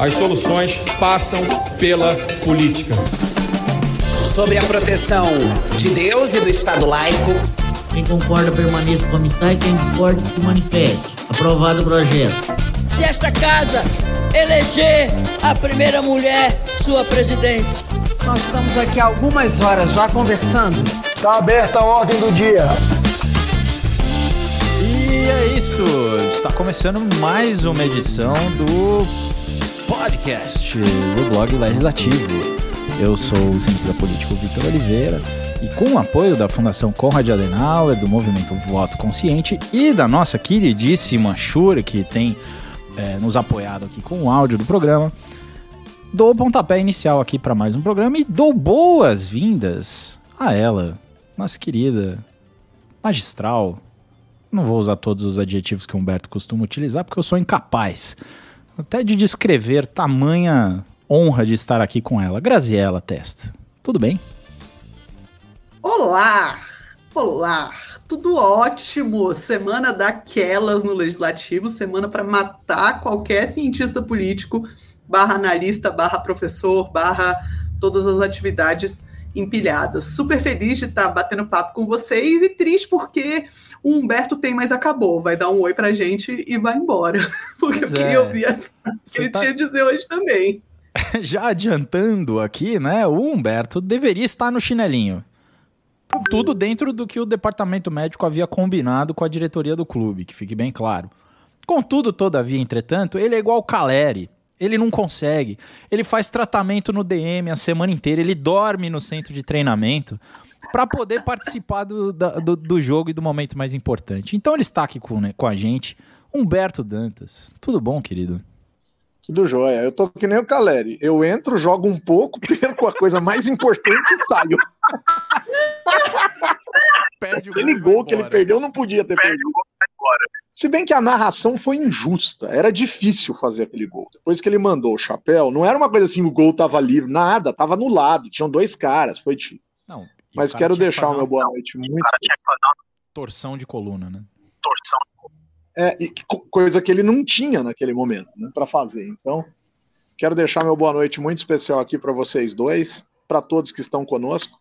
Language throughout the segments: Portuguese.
As soluções passam pela política. Sobre a proteção de Deus e do Estado laico. Quem concorda permaneça com a amistade, quem discorda se manifeste. Aprovado o projeto. Se esta casa eleger a primeira mulher sua presidente. Nós estamos aqui há algumas horas já conversando. Está aberta a ordem do dia. E é isso. Está começando mais uma edição do podcast do blog Legislativo. Eu sou o cientista político Vitor Oliveira e com o apoio da Fundação Conrad Adenauer, do Movimento Voto Consciente e da nossa queridíssima Shure, que tem é, nos apoiado aqui com o áudio do programa, dou o pontapé inicial aqui para mais um programa e dou boas-vindas a ela, nossa querida magistral. Não vou usar todos os adjetivos que o Humberto costuma utilizar, porque eu sou incapaz até de descrever tamanha honra de estar aqui com ela. Graziela Testa, tudo bem? Olá! Olá! Tudo ótimo! Semana daquelas no Legislativo, semana para matar qualquer cientista político, barra analista, barra professor, barra todas as atividades empilhadas. Super feliz de estar batendo papo com vocês e triste porque o Humberto tem, mas acabou. Vai dar um oi pra gente e vai embora. Porque pois eu queria é. ouvir as... que ele tá... tinha a dizer hoje também. Já adiantando aqui, né? O Humberto deveria estar no chinelinho. Tudo dentro do que o departamento médico havia combinado com a diretoria do clube, que fique bem claro. Contudo, todavia, entretanto, ele é igual o Caleri. Ele não consegue. Ele faz tratamento no DM a semana inteira, ele dorme no centro de treinamento para poder participar do, do, do, jogo e do momento mais importante. Então ele está aqui com, né, com a gente, Humberto Dantas. Tudo bom, querido? Tudo jóia. Eu tô que nem o Caleri. Eu entro, jogo um pouco, perco a coisa mais importante e saio. Perde Aquele gol que ele perdeu não podia ter Perde perdido. Se bem que a narração foi injusta, era difícil fazer aquele gol. Depois que ele mandou o chapéu, não era uma coisa assim, o gol tava livre, nada, tava no lado, tinham dois caras, foi difícil. Não, mas quero deixar o meu boa noite muito. O cara tinha que fazer uma torção de coluna, né? Torção de coluna. É, coisa que ele não tinha naquele momento, né, para fazer. Então, quero deixar meu boa noite muito especial aqui para vocês dois, para todos que estão conosco,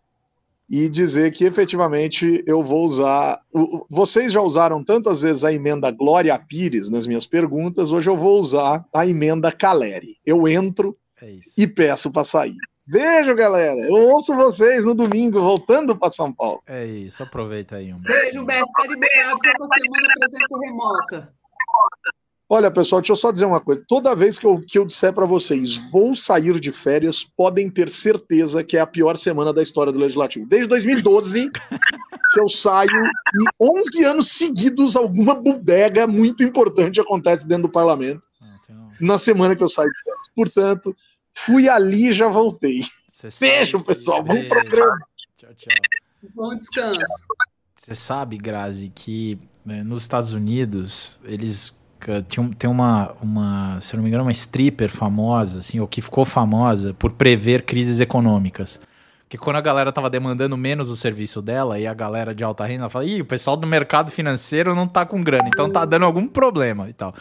e dizer que efetivamente eu vou usar. Vocês já usaram tantas vezes a emenda Glória Pires nas minhas perguntas, hoje eu vou usar a emenda Caleri. Eu entro é e peço para sair. Beijo, galera. Eu ouço vocês no domingo, voltando para São Paulo. É isso, aproveita aí. Um beijo, Beto. Tá liberado essa semana presença remota. Olha, pessoal, deixa eu só dizer uma coisa. Toda vez que eu, que eu disser para vocês, vou sair de férias, podem ter certeza que é a pior semana da história do Legislativo. Desde 2012, que eu saio e 11 anos seguidos, alguma bodega muito importante acontece dentro do parlamento ah, então. na semana que eu saio de férias. Portanto, Fui ali e já voltei. Beijo, pessoal. Bom programa. Tchau, tchau. Bom descanso. Você sabe, Grazi, que né, nos Estados Unidos eles tinham, tem uma, uma, se não me engano, uma stripper famosa, assim, ou que ficou famosa por prever crises econômicas. Porque quando a galera tava demandando menos o serviço dela e a galera de alta renda fala, ih, o pessoal do mercado financeiro não tá com grana, então tá dando algum problema e tal.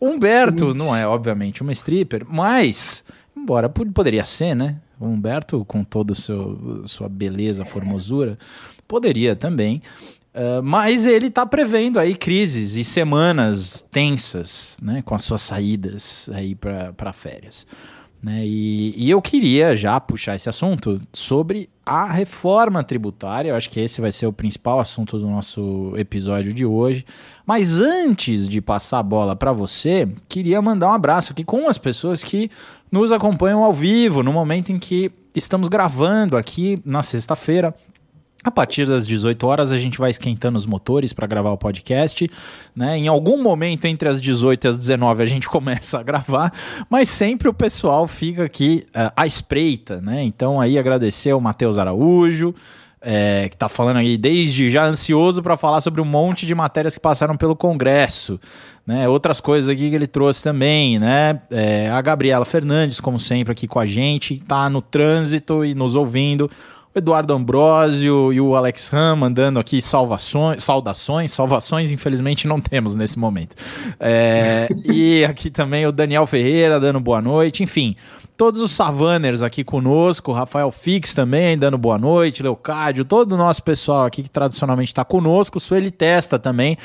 Humberto não é, obviamente, uma stripper, mas Embora poderia ser, né? O Humberto, com toda a sua beleza, formosura, poderia também. Uh, mas ele está prevendo aí crises e semanas tensas, né? Com as suas saídas aí para férias. Né? E, e, eu queria já puxar esse assunto sobre a reforma tributária. Eu acho que esse vai ser o principal assunto do nosso episódio de hoje. Mas antes de passar a bola para você, queria mandar um abraço aqui com as pessoas que nos acompanham ao vivo, no momento em que estamos gravando aqui na sexta-feira. A partir das 18 horas a gente vai esquentando os motores para gravar o podcast, né? Em algum momento entre as 18 e as 19 a gente começa a gravar, mas sempre o pessoal fica aqui uh, à espreita, né? Então aí agradecer ao Matheus Araújo, é, que está falando aí desde já ansioso para falar sobre um monte de matérias que passaram pelo Congresso. Né? Outras coisas aqui que ele trouxe também, né? É, a Gabriela Fernandes, como sempre, aqui com a gente, está no trânsito e nos ouvindo. O Eduardo Ambrosio e o Alex Ram mandando aqui salvações, saudações, salvações, infelizmente não temos nesse momento. É, e aqui também o Daniel Ferreira dando boa noite, enfim todos os Savaners aqui conosco, Rafael Fix também dando boa noite, Leocádio, todo o nosso pessoal aqui que tradicionalmente está conosco, Sueli Testa também.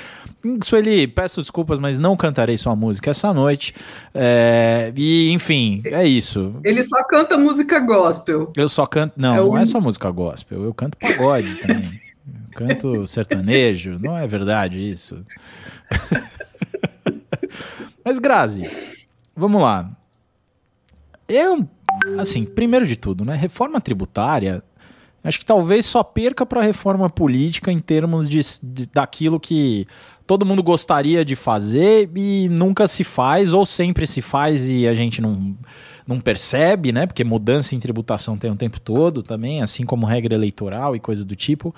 Sueli, peço desculpas, mas não cantarei sua música essa noite. É, e, enfim, é isso. Ele só canta música gospel. Eu só canto. Não, é não é só música gospel, eu canto pagode também. Eu canto sertanejo, não é verdade isso. mas, Grazi, vamos lá. Eu, assim, primeiro de tudo, né? Reforma tributária, acho que talvez só perca para a reforma política em termos de, de, daquilo que todo mundo gostaria de fazer e nunca se faz, ou sempre se faz e a gente não, não percebe, né? Porque mudança em tributação tem o tempo todo também, assim como regra eleitoral e coisa do tipo.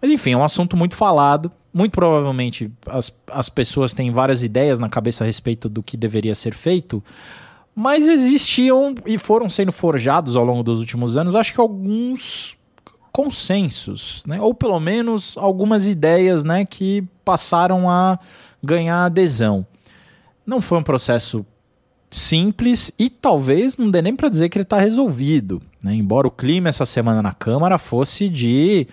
Mas enfim, é um assunto muito falado. Muito provavelmente as, as pessoas têm várias ideias na cabeça a respeito do que deveria ser feito mas existiam e foram sendo forjados ao longo dos últimos anos, acho que alguns consensos, né? ou pelo menos algumas ideias né, que passaram a ganhar adesão. Não foi um processo simples e talvez não dê nem para dizer que ele está resolvido. Né? Embora o clima essa semana na Câmara fosse de.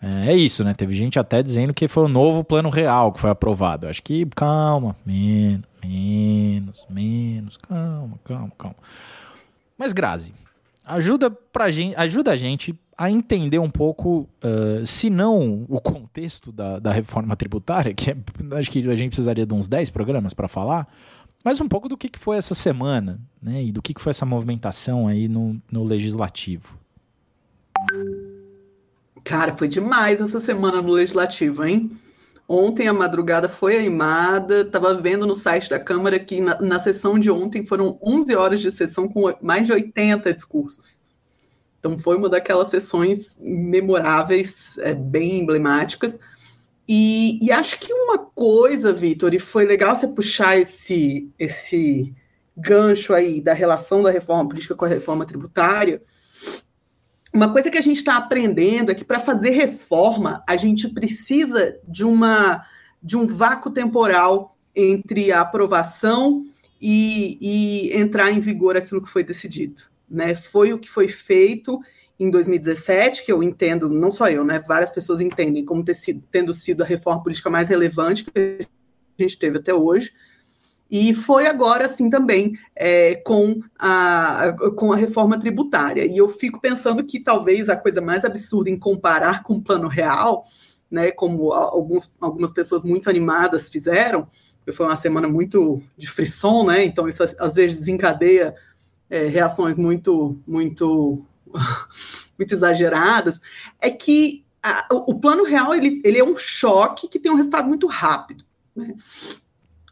É, é, isso, né? Teve gente até dizendo que foi o novo plano real que foi aprovado. Acho que calma, menos. Menos, menos, calma, calma, calma. Mas Grazi, ajuda, pra gente, ajuda a gente a entender um pouco, uh, se não o contexto da, da reforma tributária, que é, acho que a gente precisaria de uns 10 programas para falar, mas um pouco do que, que foi essa semana, né? E do que, que foi essa movimentação aí no, no legislativo. Cara, foi demais essa semana no legislativo, hein? Ontem a madrugada foi animada, estava vendo no site da Câmara que na, na, sessão de ontem foram 11 horas de sessão com mais de 80 discursos. Então foi uma daquelas sessões memoráveis, é, bem emblemáticas. E, e acho que uma coisa, Vitor, e foi legal você puxar esse, esse gancho aí da relação da reforma política com a reforma tributária, uma coisa que a gente está aprendendo é que para fazer reforma a gente precisa de uma de um vácuo temporal entre a aprovação e, e entrar em vigor aquilo que foi decidido. Né? Foi o que foi feito em 2017, que eu entendo, não só eu, né? Várias pessoas entendem como ter sido, tendo sido a reforma política mais relevante que a gente teve até hoje. E foi agora, assim, também é, com, a, com a reforma tributária. E eu fico pensando que talvez a coisa mais absurda em comparar com o plano real, né, como alguns, algumas pessoas muito animadas fizeram, foi uma semana muito de frisson, né, então isso às vezes desencadeia é, reações muito, muito, muito exageradas, é que a, o plano real ele, ele é um choque que tem um resultado muito rápido. Né?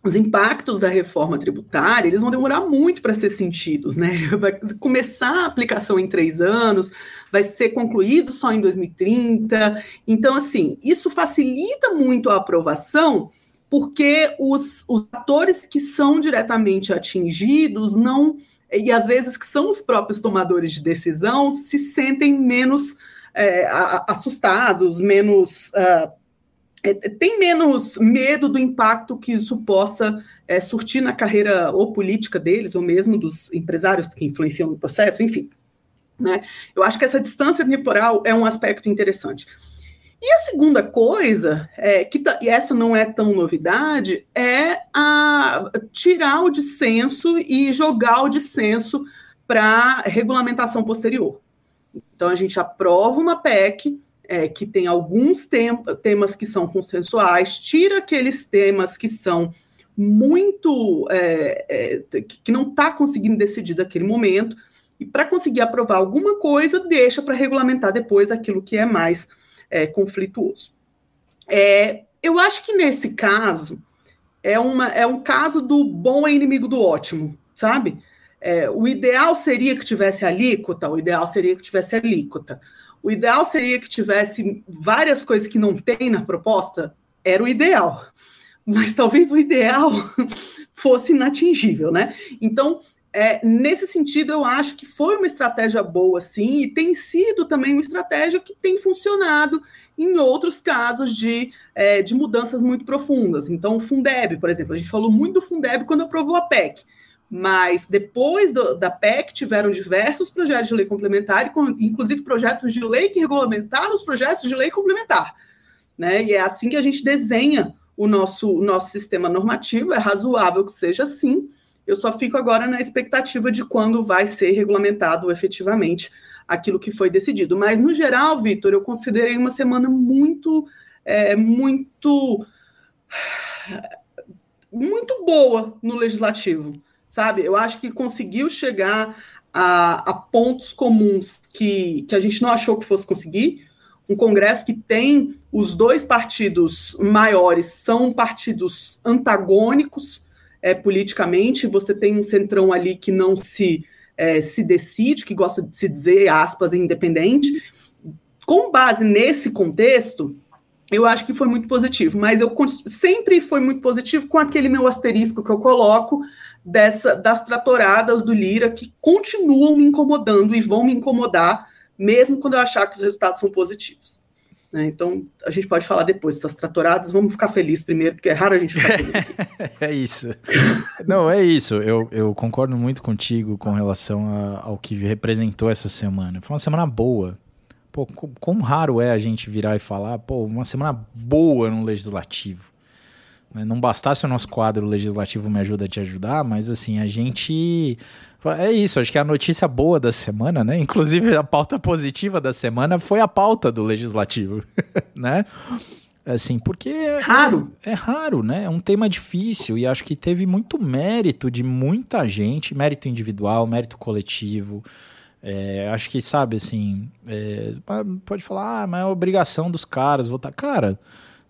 Os impactos da reforma tributária eles vão demorar muito para ser sentidos, né? Vai começar a aplicação em três anos, vai ser concluído só em 2030. Então, assim, isso facilita muito a aprovação, porque os, os atores que são diretamente atingidos não e às vezes que são os próprios tomadores de decisão se sentem menos é, assustados, menos uh, é, tem menos medo do impacto que isso possa é, surtir na carreira ou política deles, ou mesmo dos empresários que influenciam no processo, enfim. Né? Eu acho que essa distância temporal é um aspecto interessante. E a segunda coisa, é, que tá, e essa não é tão novidade, é a tirar o dissenso e jogar o dissenso para regulamentação posterior. Então a gente aprova uma PEC é, que tem alguns tem, temas que são consensuais, tira aqueles temas que são muito é, é, que não está conseguindo decidir naquele momento, e para conseguir aprovar alguma coisa, deixa para regulamentar depois aquilo que é mais é, conflituoso. É, eu acho que nesse caso é, uma, é um caso do bom é inimigo do ótimo, sabe? É, o ideal seria que tivesse alíquota, o ideal seria que tivesse alíquota. O ideal seria que tivesse várias coisas que não tem na proposta, era o ideal. Mas talvez o ideal fosse inatingível, né? Então, é, nesse sentido, eu acho que foi uma estratégia boa, sim, e tem sido também uma estratégia que tem funcionado em outros casos de, é, de mudanças muito profundas. Então, o Fundeb, por exemplo, a gente falou muito do Fundeb quando aprovou a PEC, mas depois do, da PEC tiveram diversos projetos de lei complementar, inclusive projetos de lei que regulamentaram os projetos de lei complementar. Né? E é assim que a gente desenha o nosso, o nosso sistema normativo, é razoável que seja assim, eu só fico agora na expectativa de quando vai ser regulamentado efetivamente aquilo que foi decidido. Mas, no geral, Vitor, eu considerei uma semana muito, é, muito, muito boa no legislativo, sabe? Eu acho que conseguiu chegar a, a pontos comuns que, que a gente não achou que fosse conseguir. Um Congresso que tem os dois partidos maiores são partidos antagônicos, é, politicamente, você tem um centrão ali que não se, é, se decide, que gosta de se dizer, aspas, independente. Com base nesse contexto, eu acho que foi muito positivo, mas eu sempre foi muito positivo com aquele meu asterisco que eu coloco dessa das tratoradas do Lira que continuam me incomodando e vão me incomodar mesmo quando eu achar que os resultados são positivos. Né? Então, a gente pode falar depois dessas tratoradas. Vamos ficar felizes primeiro, porque é raro a gente ficar feliz aqui. é isso. Não, é isso. Eu, eu concordo muito contigo com relação a, ao que representou essa semana. Foi uma semana boa. Pô, como raro é a gente virar e falar, pô, uma semana boa no legislativo. Né? Não bastasse o nosso quadro legislativo Me Ajuda a Te Ajudar, mas assim, a gente é isso, acho que a notícia boa da semana, né? Inclusive a pauta positiva da semana foi a pauta do legislativo, né? Assim, porque é raro. É, é raro, né? É um tema difícil e acho que teve muito mérito de muita gente, mérito individual, mérito coletivo. É, acho que, sabe, assim, é, pode falar, ah, mas é obrigação dos caras votar. Cara,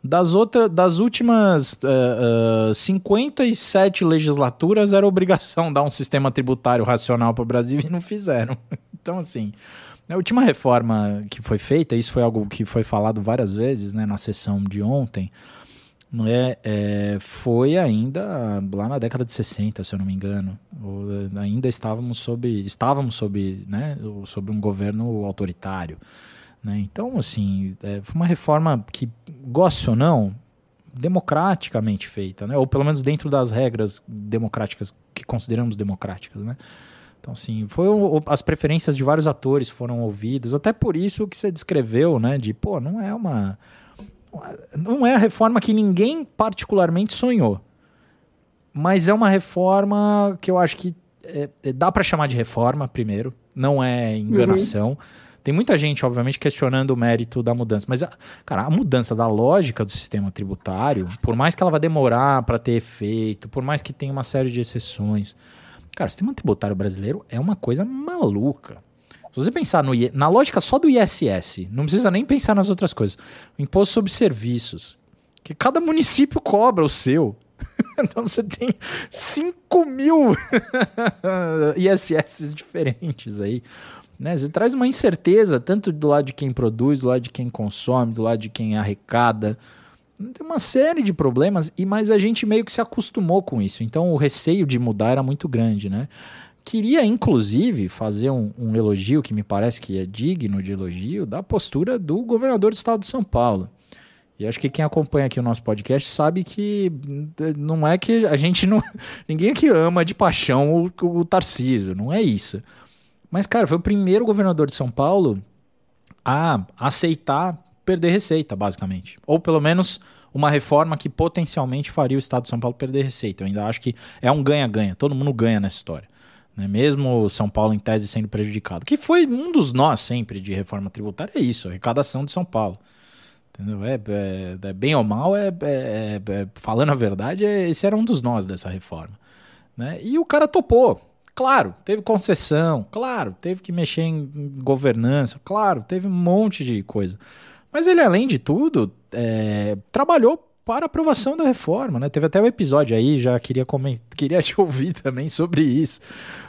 das, outras, das últimas uh, uh, 57 legislaturas era obrigação dar um sistema tributário racional para o Brasil e não fizeram. Então, assim, a última reforma que foi feita, isso foi algo que foi falado várias vezes né, na sessão de ontem, não é, é, foi ainda lá na década de 60, se eu não me engano. Ou, ainda estávamos sob, estávamos sob, né, sob um governo autoritário. Né? Então, assim, é, foi uma reforma que, goste ou não, democraticamente feita, né? ou pelo menos dentro das regras democráticas que consideramos democráticas. Né? Então, assim, foi o, as preferências de vários atores foram ouvidas, até por isso que você descreveu, né? De, pô, não é uma. Não é a reforma que ninguém particularmente sonhou. Mas é uma reforma que eu acho que é, é dá para chamar de reforma, primeiro. Não é enganação. Uhum. Tem muita gente, obviamente, questionando o mérito da mudança. Mas, cara, a mudança da lógica do sistema tributário, por mais que ela vá demorar para ter efeito, por mais que tenha uma série de exceções, cara, o sistema tributário brasileiro é uma coisa maluca. Se você pensar no, na lógica só do ISS, não precisa nem pensar nas outras coisas. O imposto sobre serviços, que cada município cobra o seu. então você tem 5 mil ISS diferentes aí. Né? Você traz uma incerteza, tanto do lado de quem produz, do lado de quem consome, do lado de quem arrecada. Tem uma série de problemas, e mas a gente meio que se acostumou com isso. Então o receio de mudar era muito grande, né? Queria, inclusive, fazer um, um elogio que me parece que é digno de elogio da postura do governador do estado de São Paulo. E acho que quem acompanha aqui o nosso podcast sabe que não é que a gente não. Ninguém aqui ama de paixão o, o Tarcísio, não é isso. Mas, cara, foi o primeiro governador de São Paulo a aceitar perder receita, basicamente. Ou pelo menos uma reforma que potencialmente faria o Estado de São Paulo perder receita. Eu ainda acho que é um ganha-ganha. Todo mundo ganha nessa história. Né? Mesmo São Paulo, em tese, sendo prejudicado. Que foi um dos nós sempre de reforma tributária, é isso, a arrecadação de São Paulo. Entendeu? É, é, é bem ou mal, é, é, é falando a verdade, é, esse era um dos nós dessa reforma. Né? E o cara topou. Claro, teve concessão, claro, teve que mexer em governança, claro, teve um monte de coisa. Mas ele, além de tudo, é, trabalhou para aprovação da reforma, né? Teve até um episódio aí, já queria, comentar, queria te ouvir também sobre isso.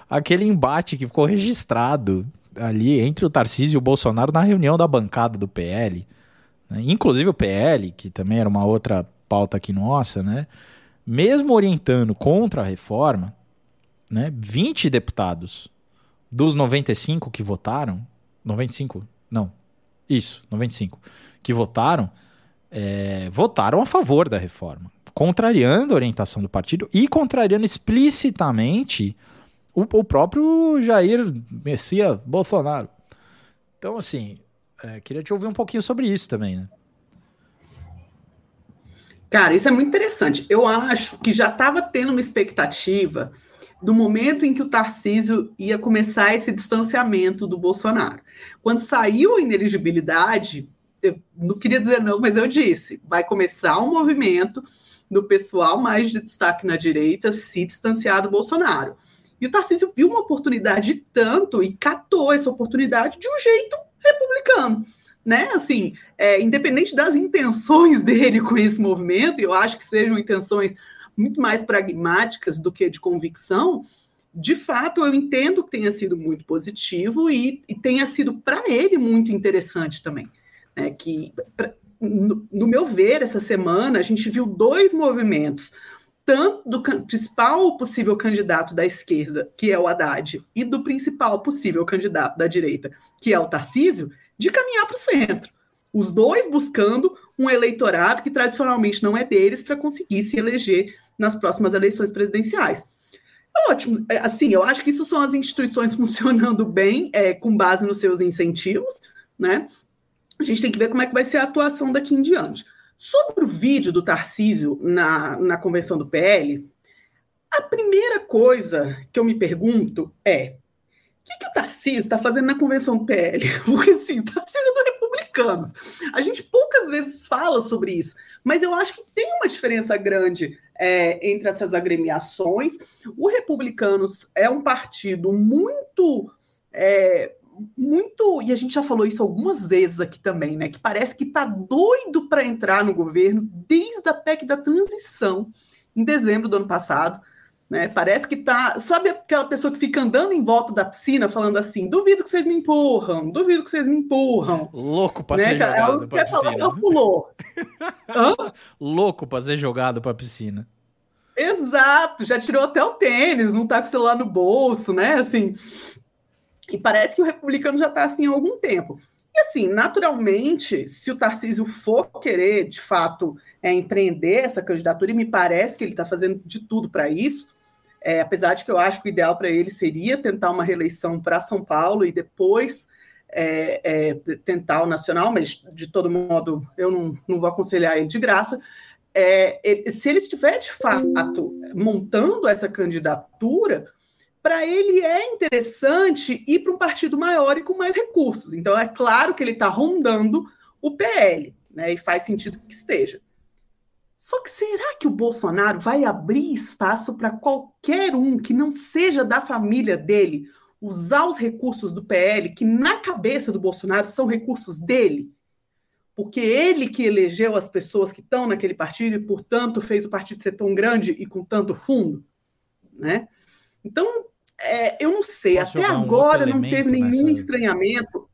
Aquele embate que ficou registrado ali entre o Tarcísio e o Bolsonaro na reunião da bancada do PL. Né? Inclusive o PL, que também era uma outra pauta aqui nossa, né? Mesmo orientando contra a reforma, né, 20 deputados dos 95 que votaram, 95? Não, isso, 95, que votaram, é, votaram a favor da reforma, contrariando a orientação do partido e contrariando explicitamente o, o próprio Jair Messias Bolsonaro. Então, assim, é, queria te ouvir um pouquinho sobre isso também, né? Cara, isso é muito interessante. Eu acho que já estava tendo uma expectativa do momento em que o Tarcísio ia começar esse distanciamento do Bolsonaro. Quando saiu a ineligibilidade, eu não queria dizer não, mas eu disse, vai começar um movimento do pessoal mais de destaque na direita se distanciar do Bolsonaro. E o Tarcísio viu uma oportunidade tanto e catou essa oportunidade de um jeito republicano né? Assim, é, independente das intenções dele com esse movimento, e eu acho que sejam intenções muito mais pragmáticas do que de convicção, de fato eu entendo que tenha sido muito positivo e, e tenha sido para ele muito interessante também. Né? Que, pra, no, no meu ver, essa semana a gente viu dois movimentos tanto do principal possível candidato da esquerda, que é o Haddad, e do principal possível candidato da direita, que é o Tarcísio, de caminhar para o centro. Os dois buscando um eleitorado que tradicionalmente não é deles para conseguir se eleger nas próximas eleições presidenciais. Ótimo, é, assim, eu acho que isso são as instituições funcionando bem, é, com base nos seus incentivos, né? A gente tem que ver como é que vai ser a atuação daqui em diante. Sobre o vídeo do Tarcísio na, na convenção do PL, a primeira coisa que eu me pergunto é: o que, que o Tarcísio está fazendo na convenção do PL? Porque, assim, o Tarcísio é Republicanos. A gente poucas vezes fala sobre isso, mas eu acho que tem uma diferença grande é, entre essas agremiações. O Republicanos é um partido muito. É, muito, e a gente já falou isso algumas vezes aqui também, né? Que parece que está doido para entrar no governo desde a PEC da transição, em dezembro do ano passado. Né? Parece que tá. Sabe aquela pessoa que fica andando em volta da piscina falando assim: duvido que vocês me empurram, duvido que vocês me empurram. Louco pra né? ser jogado ela pra piscina. Falar, ela pulou. Louco pra ser jogado pra piscina. Exato, já tirou até o tênis, não tá com o celular no bolso, né? Assim. E parece que o republicano já tá assim há algum tempo. E assim, naturalmente, se o Tarcísio for querer, de fato, é, empreender essa candidatura, e me parece que ele está fazendo de tudo para isso, é, apesar de que eu acho que o ideal para ele seria tentar uma reeleição para São Paulo e depois é, é, tentar o nacional, mas de todo modo eu não, não vou aconselhar ele de graça. É, ele, se ele estiver de fato montando essa candidatura, para ele é interessante ir para um partido maior e com mais recursos. Então é claro que ele está rondando o PL, né, e faz sentido que esteja. Só que será que o Bolsonaro vai abrir espaço para qualquer um que não seja da família dele usar os recursos do PL, que na cabeça do Bolsonaro são recursos dele? Porque ele que elegeu as pessoas que estão naquele partido e, portanto, fez o partido ser tão grande e com tanto fundo, né? Então, é, eu não sei, Posso até agora um não teve nenhum nessa... estranhamento.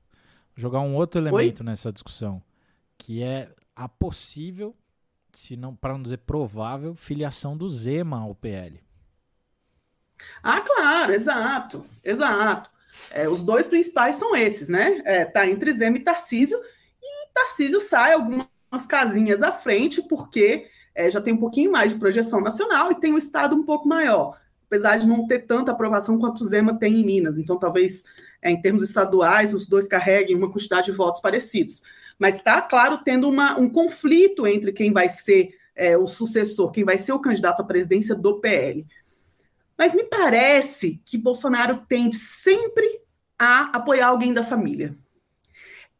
Jogar um outro elemento Oi? nessa discussão, que é a possível se não para não dizer provável, filiação do Zema ao PL. Ah, claro, exato, exato. É, os dois principais são esses, né? É, tá entre Zema e Tarcísio, e Tarcísio sai algumas casinhas à frente, porque é, já tem um pouquinho mais de projeção nacional e tem um estado um pouco maior, apesar de não ter tanta aprovação quanto o Zema tem em Minas. Então, talvez, é, em termos estaduais, os dois carreguem uma quantidade de votos parecidos mas está, claro, tendo uma, um conflito entre quem vai ser é, o sucessor, quem vai ser o candidato à presidência do PL. Mas me parece que Bolsonaro tende sempre a apoiar alguém da família.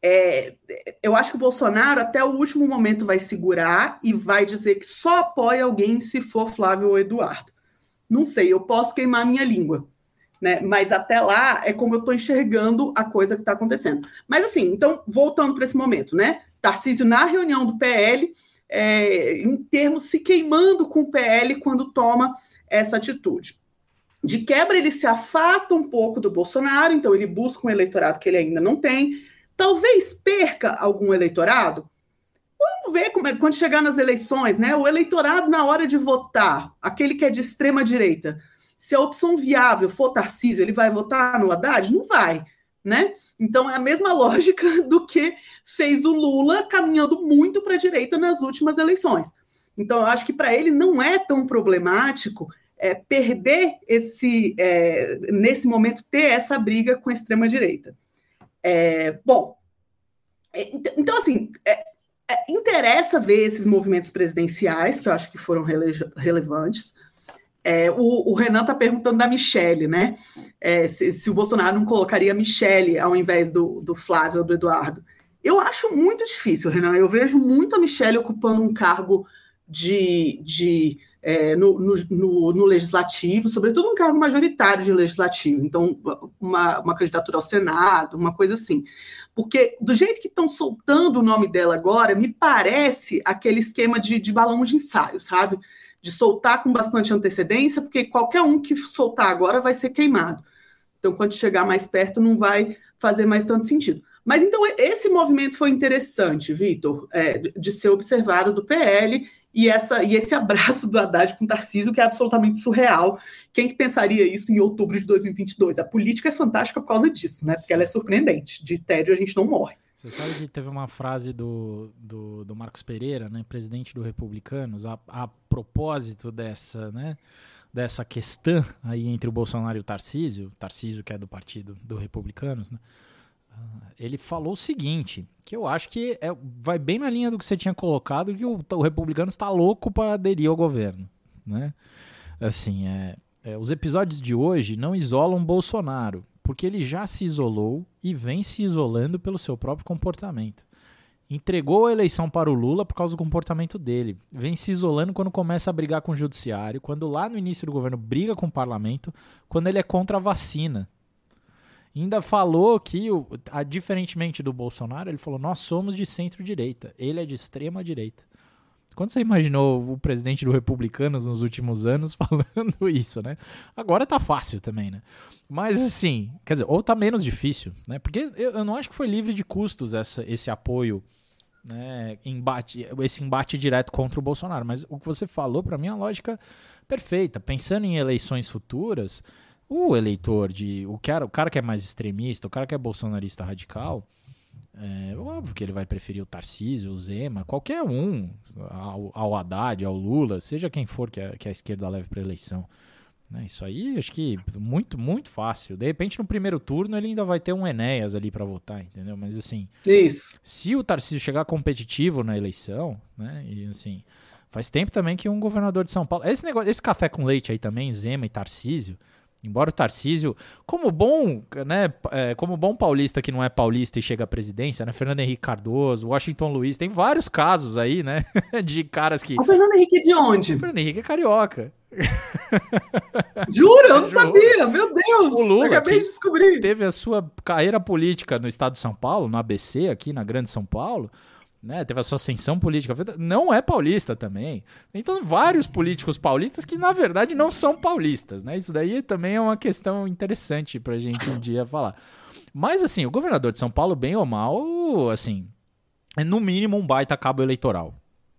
É, eu acho que o Bolsonaro, até o último momento, vai segurar e vai dizer que só apoia alguém se for Flávio ou Eduardo. Não sei, eu posso queimar minha língua. Né? Mas até lá é como eu estou enxergando a coisa que está acontecendo. Mas assim, então, voltando para esse momento, né? Tarcísio, na reunião do PL, é, em termos se queimando com o PL quando toma essa atitude. De quebra, ele se afasta um pouco do Bolsonaro, então ele busca um eleitorado que ele ainda não tem. Talvez perca algum eleitorado. Vamos ver como é, quando chegar nas eleições, né? O eleitorado, na hora de votar, aquele que é de extrema direita, Se a opção viável for Tarcísio, ele vai votar no Haddad? Não vai, né? Então é a mesma lógica do que fez o Lula caminhando muito para a direita nas últimas eleições. Então eu acho que para ele não é tão problemático é, perder esse, é, nesse momento, ter essa briga com a extrema-direita. É, bom, é, então, assim, é, é, interessa ver esses movimentos presidenciais, que eu acho que foram rele relevantes. O, o, Renan está perguntando da Michelle, né? Se, se, o Bolsonaro não colocaria a Michelle ao invés do, do Flávio ou do Eduardo. Eu acho muito difícil, Renan. Eu vejo muito a Michelle ocupando um cargo de, de é, no, no, no, no, legislativo, sobretudo um cargo majoritário de legislativo, então uma, uma candidatura ao Senado, uma coisa assim. Porque do jeito que estão soltando o nome dela agora, me parece aquele esquema de, de balão de ensaio, sabe? De soltar com bastante antecedência, porque qualquer um que soltar agora vai ser queimado. Então, quando chegar mais perto, não vai fazer mais tanto sentido. Mas então esse movimento foi interessante, Vitor, é, de ser observado do PL e, essa, e esse abraço do Haddad com o Tarcísio, que é absolutamente surreal. Quem que pensaria isso em outubro de 2022? A política é fantástica por causa disso, né? Porque ela é surpreendente. De tédio a gente não morre. Você sabe que teve uma frase do, do, do Marcos Pereira, né, presidente do Republicanos, a, a propósito dessa, né, dessa questão aí entre o Bolsonaro e o Tarcísio, Tarcísio que é do partido do Republicanos, né, ele falou o seguinte, que eu acho que é, vai bem na linha do que você tinha colocado, que o, o republicano está louco para aderir ao governo, né? Assim, é, é, os episódios de hoje não isolam Bolsonaro, porque ele já se isolou e vem se isolando pelo seu próprio comportamento. Entregou a eleição para o Lula por causa do comportamento dele. Vem se isolando quando começa a brigar com o judiciário, quando lá no início do governo briga com o parlamento, quando ele é contra a vacina. Ainda falou que, diferentemente do Bolsonaro, ele falou: nós somos de centro-direita, ele é de extrema-direita. Quando você imaginou o presidente do Republicanos nos últimos anos falando isso, né? Agora tá fácil também, né? Mas assim, quer dizer, ou tá menos difícil, né? Porque eu, eu não acho que foi livre de custos essa, esse apoio, né? Embate, esse embate direto contra o Bolsonaro. Mas o que você falou, para mim, é a lógica perfeita. Pensando em eleições futuras, o eleitor de. O cara, o cara que é mais extremista, o cara que é bolsonarista radical, é óbvio que ele vai preferir o Tarcísio, o Zema, qualquer um, ao, ao Haddad, ao Lula, seja quem for que a, que a esquerda leve para eleição. Isso aí acho que muito, muito fácil. De repente, no primeiro turno, ele ainda vai ter um Enéas ali para votar, entendeu? Mas assim, Isso. se o Tarcísio chegar competitivo na eleição, né? E assim, faz tempo também que um governador de São Paulo. Esse negócio, esse café com leite aí também, Zema e Tarcísio. Embora o Tarcísio, como bom, né, é, como bom paulista que não é paulista e chega à presidência, né, Fernando Henrique Cardoso, Washington Luiz, tem vários casos aí, né, de caras que... O Fernando Henrique é de onde? O Fernando Henrique é carioca. Jura? Eu não sabia, meu Deus, o Lula, acabei de descobrir. Teve a sua carreira política no estado de São Paulo, no ABC, aqui na Grande São Paulo, né, teve a sua ascensão política, não é paulista também. Então, vários políticos paulistas que, na verdade, não são paulistas. Né? Isso daí também é uma questão interessante para a gente um dia falar. Mas, assim, o governador de São Paulo, bem ou mal, assim, é no mínimo um baita cabo eleitoral.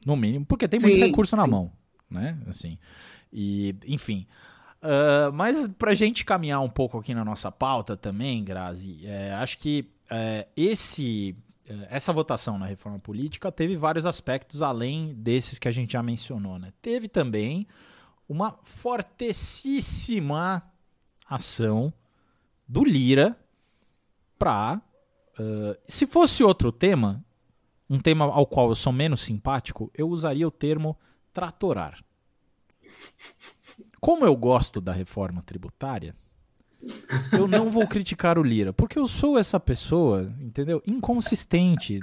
No mínimo, porque tem muito sim, recurso na sim. mão. Né? Assim, e, enfim. Uh, mas para a gente caminhar um pouco aqui na nossa pauta também, Grazi, é, acho que é, esse essa votação na reforma política teve vários aspectos além desses que a gente já mencionou. Né? Teve também uma fortessíssima ação do Lira para. Uh, eh, se fosse outro tema, um tema ao qual eu sou menos simpático, eu usaria o termo tratorar. Como eu gosto da reforma tributária, eu não vou criticar o Lira, porque eu sou essa pessoa, entendeu? Inconsistente.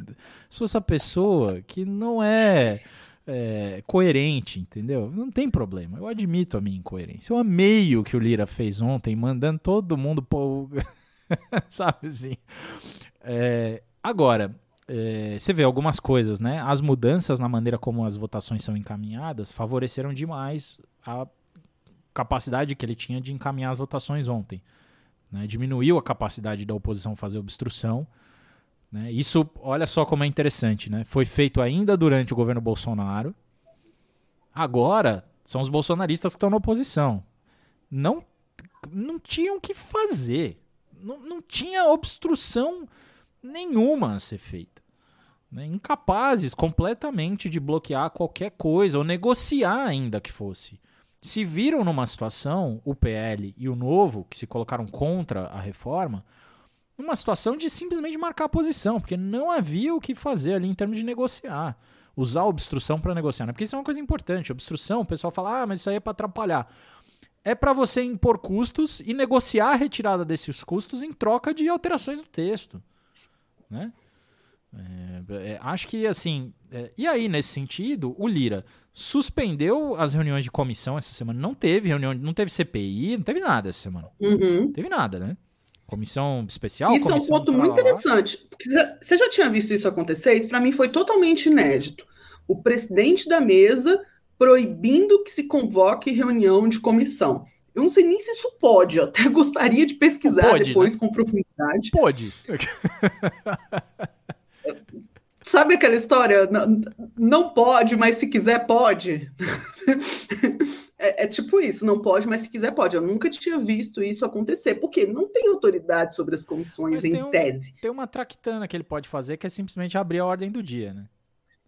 Sou essa pessoa que não é, é, coerente, entendeu? Não tem problema. Eu admito a minha incoerência. Eu amei o que o Lira fez ontem, mandando todo mundo pô, sabe assim. É, agora, é, você vê algumas coisas, né? As mudanças na maneira como as votações são encaminhadas favoreceram demais a capacidade que ele tinha de encaminhar as votações ontem. Né? Diminuiu a capacidade da oposição fazer obstrução. Né? Isso, olha só como é interessante, né? foi feito ainda durante o governo Bolsonaro. Agora, são os bolsonaristas que estão na oposição. não, não tinham o que fazer. Não, não tinha obstrução nenhuma a ser feita. Né? Incapazes completamente de bloquear qualquer coisa ou negociar ainda que fosse. Se viram numa situação, o PL e o Novo, que se colocaram contra a reforma, numa situação de simplesmente marcar a posição, porque não havia o que fazer ali em termos de negociar. Usar a obstrução para negociar. Né? Porque isso é uma coisa importante. Obstrução, o pessoal fala, ah, mas isso aí é para atrapalhar. É para você impor custos e negociar a retirada desses custos em troca de alterações no texto. Né? É, é, acho que assim. É, e aí, nesse sentido, o Lira suspendeu as reuniões de comissão essa semana. Não teve reunião, não teve CPI, não teve nada essa semana. Uhum. Não teve nada, né? Comissão especial. Isso comissão é um ponto muito interessante. Você já tinha visto isso acontecer? Isso para mim foi totalmente inédito. O presidente da mesa proibindo que se convoque reunião de comissão. Eu não sei nem se isso pode, até gostaria de pesquisar pode, depois né? com profundidade. Pode. Sabe aquela história? Não, não pode, mas se quiser, pode. É, é, tipo isso, não pode, mas se quiser pode. Eu nunca tinha visto isso acontecer, porque não tem autoridade sobre as comissões mas em um, tese. Tem uma tractana que ele pode fazer, que é simplesmente abrir a ordem do dia, né?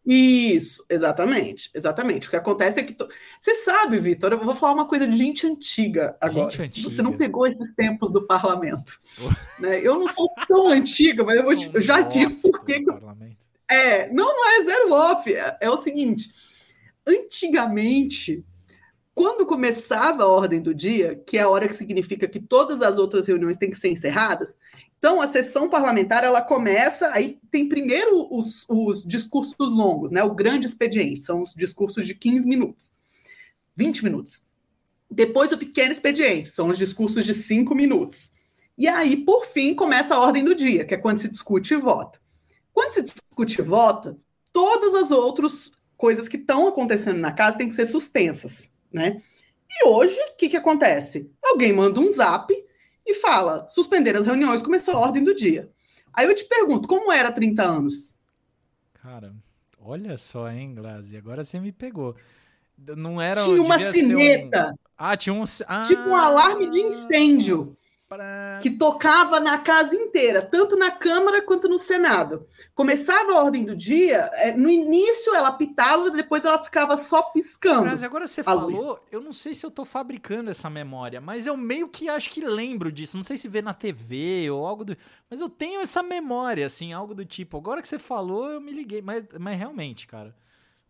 Isso, exatamente, exatamente. O que acontece é que. To... Você sabe, Vitor, eu vou falar uma coisa de gente antiga agora. Gente antiga. Você não pegou esses tempos do parlamento. né? Eu não sou tão antiga, mas eu, vou te... eu já digo por que. É, não, é zero off. É, é o seguinte: antigamente quando começava a ordem do dia, que é a hora que significa que todas as outras reuniões têm que ser encerradas, então a sessão parlamentar ela começa, aí tem primeiro os, os discursos longos, né? O grande expediente, são os discursos de 15 minutos, 20 minutos. Depois o pequeno expediente, são os discursos de 5 minutos. E aí, por fim, começa a ordem do dia, que é quando se discute e vota. Quando se discute e vota, todas as outras coisas que estão acontecendo na casa têm que ser suspensas né? E hoje, o que, que acontece? Alguém manda um zap e fala: suspender as reuniões, começou a ordem do dia. Aí eu te pergunto, como era 30 anos? Cara, olha só, hein, Glaze? Agora você me pegou. Não era. Tinha uma sineta. Um... Ah, tinha um. Ah, tipo um alarme de incêndio pra... que tocava na casa inteira, tanto na Câmara quanto no Senado. Começava a ordem do dia, é, no início ela pitava, depois ela ficava só piscando. Mas agora você falou, luz. eu não sei se eu tô fabricando essa memória, mas eu meio que acho que lembro disso. Não sei se vê na TV ou algo do. Mas eu tenho essa memória, assim, algo do tipo. Agora que você falou, eu me liguei. Mas, mas realmente, cara.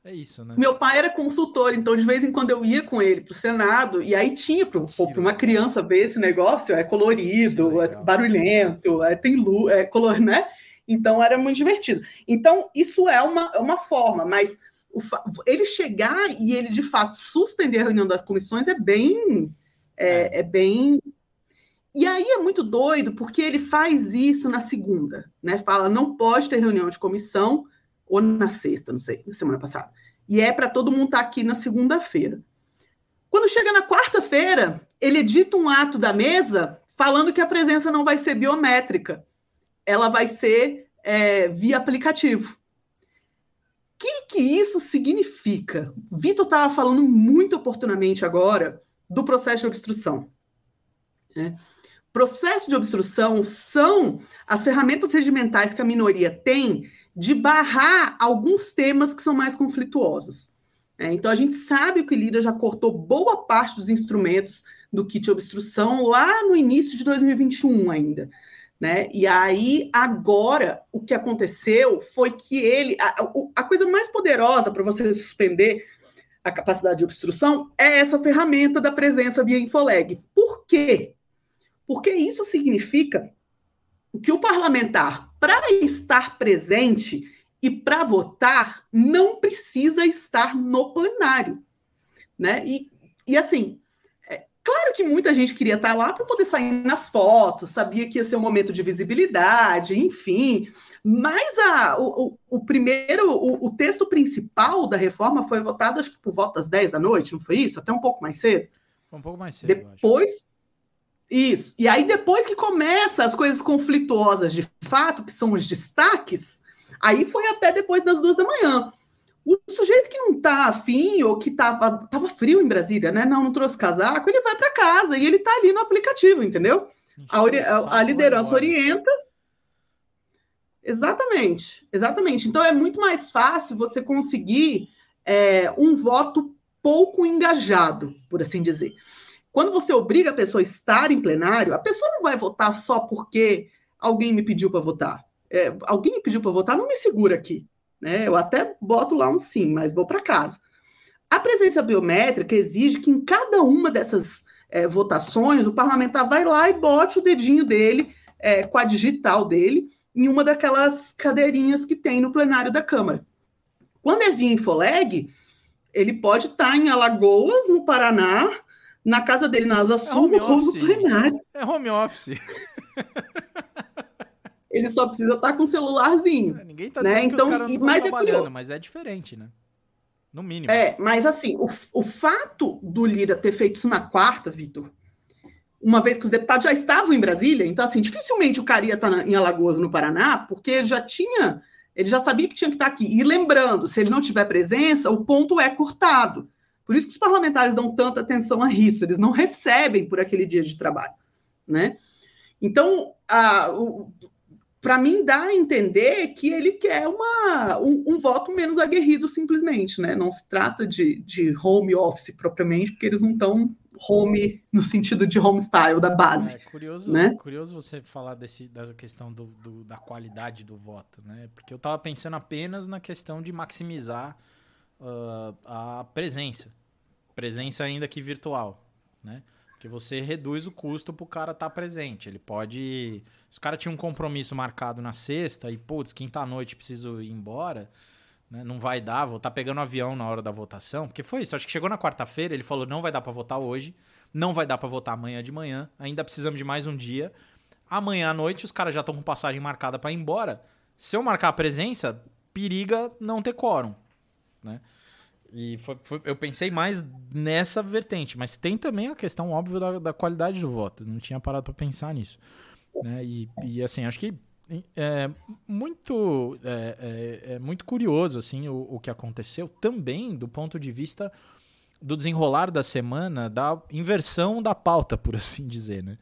É isso, né? Meu pai era consultor, então de vez em quando eu ia com ele para o Senado, e aí tinha para uma criança ver esse negócio, é colorido, é barulhento, é, tem luz, é color, né? Então era muito divertido. Então, isso é uma, é uma forma, mas o, ele chegar e ele de fato suspender a reunião das comissões é bem. É, é. é bem. E aí é muito doido, porque ele faz isso na segunda, né? Fala, não pode ter reunião de comissão ou na sexta, não sei, na semana passada. E é para todo mundo estar tá aqui na segunda-feira. Quando chega na quarta-feira, ele edita um ato da mesa falando que a presença não vai ser biométrica, ela vai ser é, via aplicativo. O que, que isso significa? Vitor estava falando muito oportunamente agora do processo de obstrução. Né? Processo de obstrução são as ferramentas regimentais que a minoria tem de barrar alguns temas que são mais conflituosos. É, então, a gente sabe que o Lira já cortou boa parte dos instrumentos do kit obstrução lá no início de 2021 ainda. Né? E aí, agora, o que aconteceu foi que ele. A, a coisa mais poderosa para você suspender a capacidade de obstrução é essa ferramenta da presença via Infoleg. Por quê? Porque isso significa que o parlamentar para estar presente e para votar, não precisa estar no plenário. Né? E, e assim, é, claro que muita gente queria estar lá para poder sair nas fotos, sabia que ia ser um momento de visibilidade, enfim. Mas a, o, o, primeiro, o, o, texto principal da reforma foi votado, acho que por volta das 10 da noite, não foi isso? Até um pouco mais cedo. Foi um pouco mais cedo. Depois, isso. E aí, depois que começa as coisas conflituosas de fato, que são os destaques, aí foi até depois das duas da manhã. O sujeito que não tá afim ou que tava, tava frio em Brasília, né? Não, não trouxe casaco, ele vai para casa e ele tá ali no aplicativo, entendeu? A, a, a liderança orienta. Exatamente, exatamente. Então é muito mais fácil você conseguir é, um voto pouco engajado, por assim dizer. Quando você obriga a pessoa a estar em plenário, a pessoa não vai votar só porque alguém me pediu para votar. É, alguém me pediu para votar, não me segura aqui. Né? Eu até boto lá um sim, mas vou para casa. A presença biométrica exige que em cada uma dessas é, votações o parlamentar vai lá e bote o dedinho dele é, com a digital dele em uma daquelas cadeirinhas que tem no plenário da Câmara. Quando é via Infoleg, ele pode estar tá em Alagoas, no Paraná, na casa dele, na Asa é Sul, é no plenário. É home office. ele só precisa estar com o celularzinho. É, ninguém tá dizendo né? então, que os caras não estão trabalhando, é mas é diferente, né? No mínimo. É, mas assim, o, o fato do Lira ter feito isso na quarta, Vitor, uma vez que os deputados já estavam em Brasília, então assim, dificilmente o cara ia estar em Alagoas, no Paraná, porque ele já tinha, ele já sabia que tinha que estar aqui. E lembrando, se ele não tiver presença, o ponto é cortado. Por isso que os parlamentares dão tanta atenção a isso, eles não recebem por aquele dia de trabalho, né? Então, para mim dá a entender que ele quer uma, um, um, voto menos aguerrido, simplesmente, né? Não se trata de, de home office propriamente, porque eles não estão home no sentido de home style da base. É curioso, né? curioso você falar desse, dessa questão do, do, da qualidade do voto, né? Porque eu estava pensando apenas na questão de maximizar uh, a presença, presença ainda que virtual, né? Porque você reduz o custo pro cara estar tá presente. Ele pode. Se o cara tinha um compromisso marcado na sexta e, putz, quinta-noite preciso ir embora, né? não vai dar, vou estar tá pegando avião na hora da votação. Porque foi isso. Acho que chegou na quarta-feira, ele falou: não vai dar para votar hoje, não vai dar para votar amanhã de manhã, ainda precisamos de mais um dia. Amanhã à noite os caras já estão com passagem marcada para ir embora. Se eu marcar a presença, periga não ter quórum. Né? E foi, foi, eu pensei mais nessa vertente, mas tem também a questão óbvia da, da qualidade do voto. Não tinha parado para pensar nisso. Né? E, e, assim, acho que é muito, é, é, é muito curioso assim, o, o que aconteceu também do ponto de vista do desenrolar da semana, da inversão da pauta, por assim dizer. Né?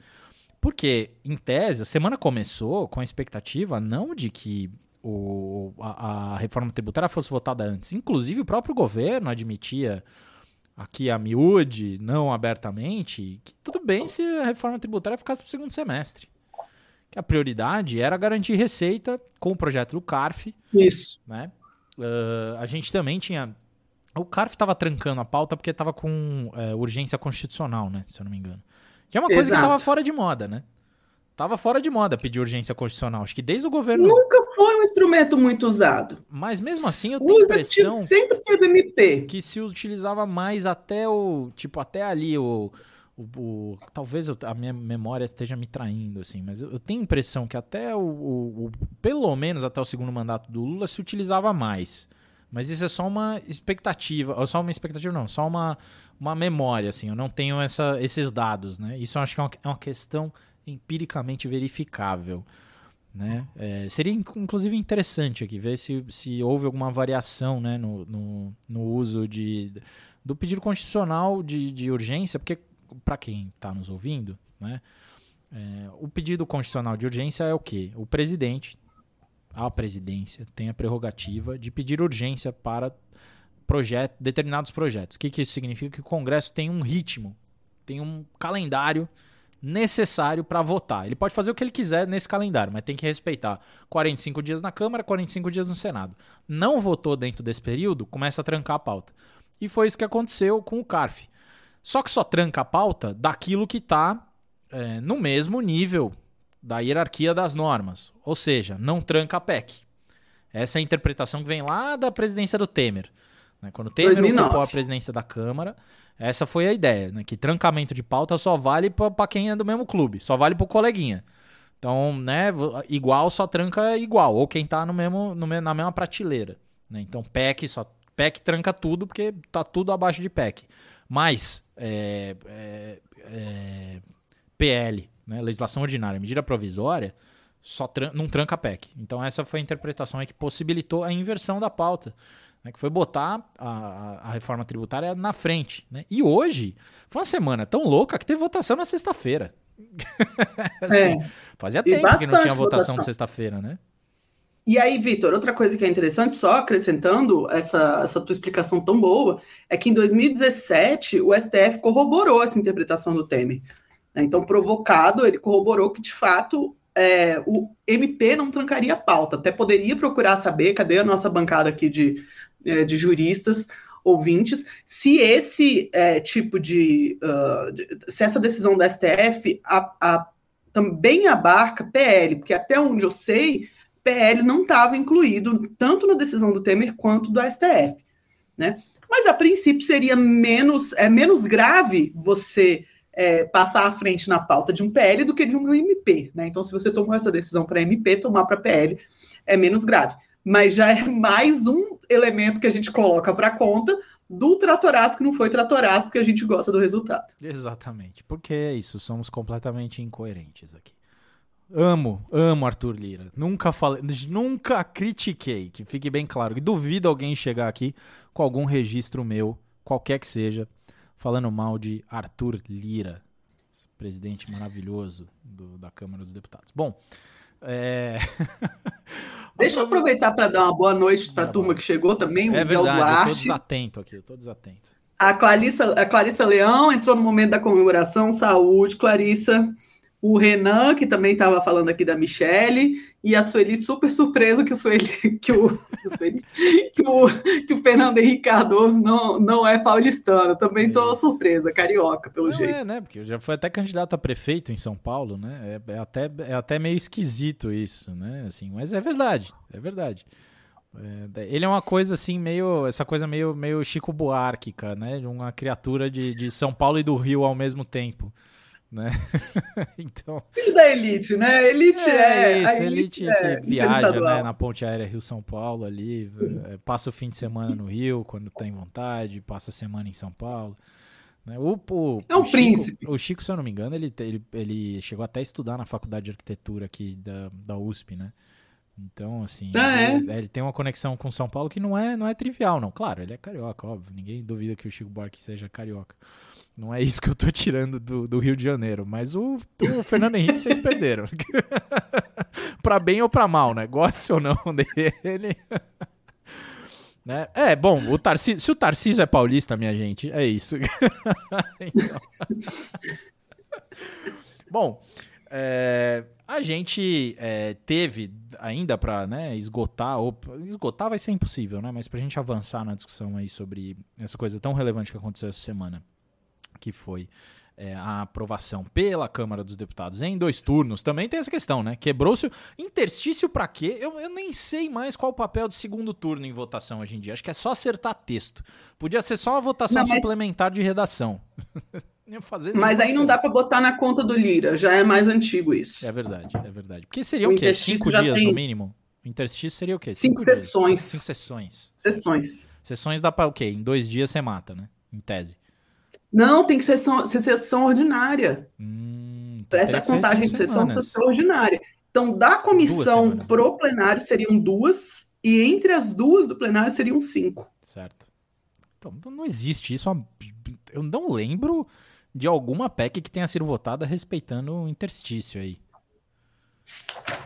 Porque, em tese, a semana começou com a expectativa não de que o, a, a, reforma tributária fosse votada antes. Inclusive, o próprio governo admitia aqui a miúde, não abertamente, que tudo bem se a reforma tributária ficasse para o segundo semestre. Que a prioridade era garantir receita com o projeto do CARF. Isso. Né? Uh, a gente também tinha. O CARF estava trancando a pauta porque estava com é, urgência constitucional, né? Se eu não me engano. Que é uma coisa Exato. que estava fora de moda, né? Tava fora de moda pedir urgência constitucional. Acho que desde o governo. Nunca foi um instrumento muito usado. Mas mesmo assim eu tenho a impressão. Sempre teve MP. Que se utilizava mais até o. Tipo, até ali o. o, o talvez eu, a minha memória esteja me traindo, assim, mas eu, eu tenho a impressão que até o, o, Pelo menos até o segundo mandato do Lula se utilizava mais. Mas isso é só uma expectativa. Ou só uma expectativa, não, só uma, uma memória, assim. Eu não tenho essa, esses dados, né? Isso eu acho que é uma, é uma questão empiricamente verificável. Né? É, seria inclusive interessante aqui ver se, se houve alguma variação né, no, no, no uso de, do pedido constitucional de, de urgência, porque para quem está nos ouvindo, né, é, o pedido constitucional de urgência é o quê? O presidente, a presidência, tem a prerrogativa de pedir urgência para projeto, determinados projetos. O que, que isso significa? Que o Congresso tem um ritmo, tem um calendário necessário para votar. Ele pode fazer o que ele quiser nesse calendário, mas tem que respeitar 45 dias na Câmara, 45 dias no Senado. Não votou dentro desse período, começa a trancar a pauta. E foi isso que aconteceu com o CARF. Só que só tranca a pauta daquilo que está é, no mesmo nível da hierarquia das normas. Ou seja, não tranca a PEC. Essa é a interpretação que vem lá da presidência do Temer. Né? Quando o Temer 2009. ocupou a presidência da Câmara, essa foi a ideia, né? Que trancamento de pauta só vale para quem é do mesmo clube, só vale pro coleguinha. Então, né, igual só tranca igual, ou quem tá no mesmo, no, na mesma prateleira. Né? Então, PEC só. PEC tranca tudo, porque tá tudo abaixo de PEC. Mas é, é, é, PL, né, legislação ordinária, medida provisória, só tran não tranca PEC. Então, essa foi a interpretação que possibilitou a inversão da pauta. Né, que foi botar a, a, reforma tributária na frente. Né? E hoje foi uma semana tão louca que teve votação na sexta-feira. assim, é. Fazia tempo que não tinha votação, votação. na sexta-feira, né? E aí, Vitor, outra coisa que é interessante, só acrescentando essa, essa tua explicação tão boa, é que em 2017 o STF corroborou essa interpretação do Temer. Né? Então, provocado, ele corroborou que, de fato, é, o MP não trancaria a pauta. Até poderia procurar saber, cadê a nossa bancada aqui de, é, de juristas, ouvintes, se esse é, tipo de, uh, de, se essa decisão da STF a, a, também abarca PL, porque até onde eu sei, PL não estava incluído tanto na decisão do Temer quanto do STF, né? Mas a princípio seria menos é menos grave você é, passar à frente na pauta de um PL do que de um MP, né? Então, se você tomou essa decisão para MP, tomar para PL é menos grave. Mas já é mais um elemento que a gente coloca para conta do tratoraço que não foi tratoraço, porque a gente gosta do resultado. Exatamente. Porque é isso, somos completamente incoerentes aqui. Amo, amo Arthur Lira. Nunca falei, nunca critiquei, que fique bem claro. E duvido alguém chegar aqui com algum registro meu, qualquer que seja, falando mal de Arthur Lira, presidente maravilhoso do, da Câmara dos Deputados. Bom, é... Deixa eu aproveitar para dar uma boa noite para a turma que chegou também, o é Miguel verdade, Duarte. Eu tô desatento aqui, eu tô desatento. A Clarissa, a Clarissa Leão entrou no momento da comemoração. Saúde, Clarissa o Renan, que também estava falando aqui da Michelle, e a Sueli super surpresa que o Sueli, que o, que o, Sueli, que o, que o Fernando Henrique Cardoso não, não é paulistano. Também estou é. surpresa, carioca, pelo não jeito. É, né? Porque já foi até candidato a prefeito em São Paulo, né? É, é, até, é até meio esquisito isso, né? Assim, mas é verdade, é verdade. É, ele é uma coisa assim, meio. Essa coisa meio, meio Chico Buarque, né? Uma criatura de, de São Paulo e do Rio ao mesmo tempo né? então. Filho da elite, né? Elite é. é isso, elite, elite é, que viaja né, na ponte aérea Rio-São Paulo ali, é, passa o fim de semana no Rio quando tem vontade, passa a semana em São Paulo. Né? O, o, é um o Chico, príncipe. O Chico, se eu não me engano, ele, ele, ele chegou até a estudar na faculdade de arquitetura aqui da, da USP, né? Então, assim, ah, ele, é? ele, tem uma conexão com São Paulo que não é, não é trivial, não. Claro, ele é carioca, óbvio. Ninguém duvida que o Chico Buarque seja carioca. Não é isso que eu tô tirando do, do Rio de Janeiro. Mas o, o Fernando Henrique vocês perderam. pra bem ou pra mal, né? Goste ou não dele. né? É, bom, o Tarcísio, se o Tarcísio é paulista, minha gente, é isso. então... bom, é, a gente é, teve ainda para né, esgotar, ou esgotar vai ser impossível, né? Mas para a gente avançar na discussão aí sobre essa coisa tão relevante que aconteceu essa semana que foi é, a aprovação pela Câmara dos Deputados em dois turnos, também tem essa questão, né? Quebrou-se. Interstício para quê? Eu, eu, nem sei mais qual o papel do segundo turno em votação hoje em dia. Acho que é só acertar texto. Podia ser só uma votação não, mas... suplementar de redação. mas aí não dá para botar na conta do Lira, já é mais antigo isso. É verdade, é verdade. Porque seria o, o quê? Cinco dias tem... no mínimo? O interstício seria o quê? Cinco, Cinco sessões. Cinco sessões. Sessões. Sessões dá para o quê? Em dois dias você mata, né? Em tese. Não, tem que ser sessão, ser sessão ordinária. Hum, então Essa contagem de sessão, sessão ordinária. Então, da comissão pro plenário seriam duas, e entre as duas do plenário seriam cinco. Certo. Então, não existe isso. Eu não lembro de alguma PEC que tenha sido votada respeitando o interstício aí.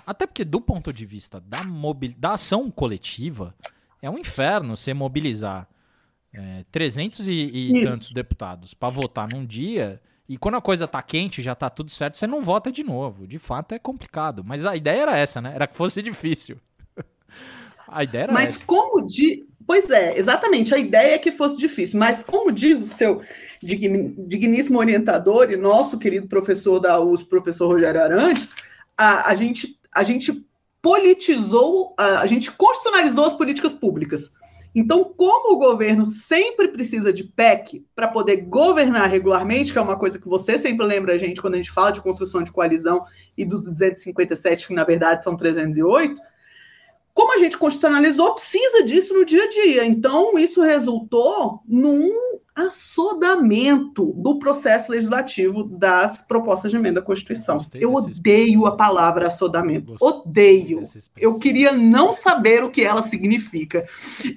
Até porque, do ponto de vista da, mobil... da ação coletiva, é um inferno você mobilizar é, 300 e, e tantos deputados para votar num dia. E quando a coisa tá quente, já tá tudo certo, você não vota de novo. De fato é complicado. Mas a ideia era essa, né? Era que fosse difícil. a ideia era Mas essa. como de. Pois é, exatamente. A ideia é que fosse difícil. Mas como diz o seu digníssimo orientador e nosso querido professor da USP, professor Rogério Arantes, a, a, gente, a gente politizou, a, a gente constitucionalizou as políticas públicas. Então, como o governo sempre precisa de PEC para poder governar regularmente, que é uma coisa que você sempre lembra a gente quando a gente fala de construção de coalizão e dos 257, que na verdade são 308, como a gente constitucionalizou, precisa disso no dia a dia. Então, isso resultou num assodamento do processo legislativo das propostas de emenda à Constituição. Eu odeio a palavra assodamento. Odeio. Eu queria não saber o que ela significa.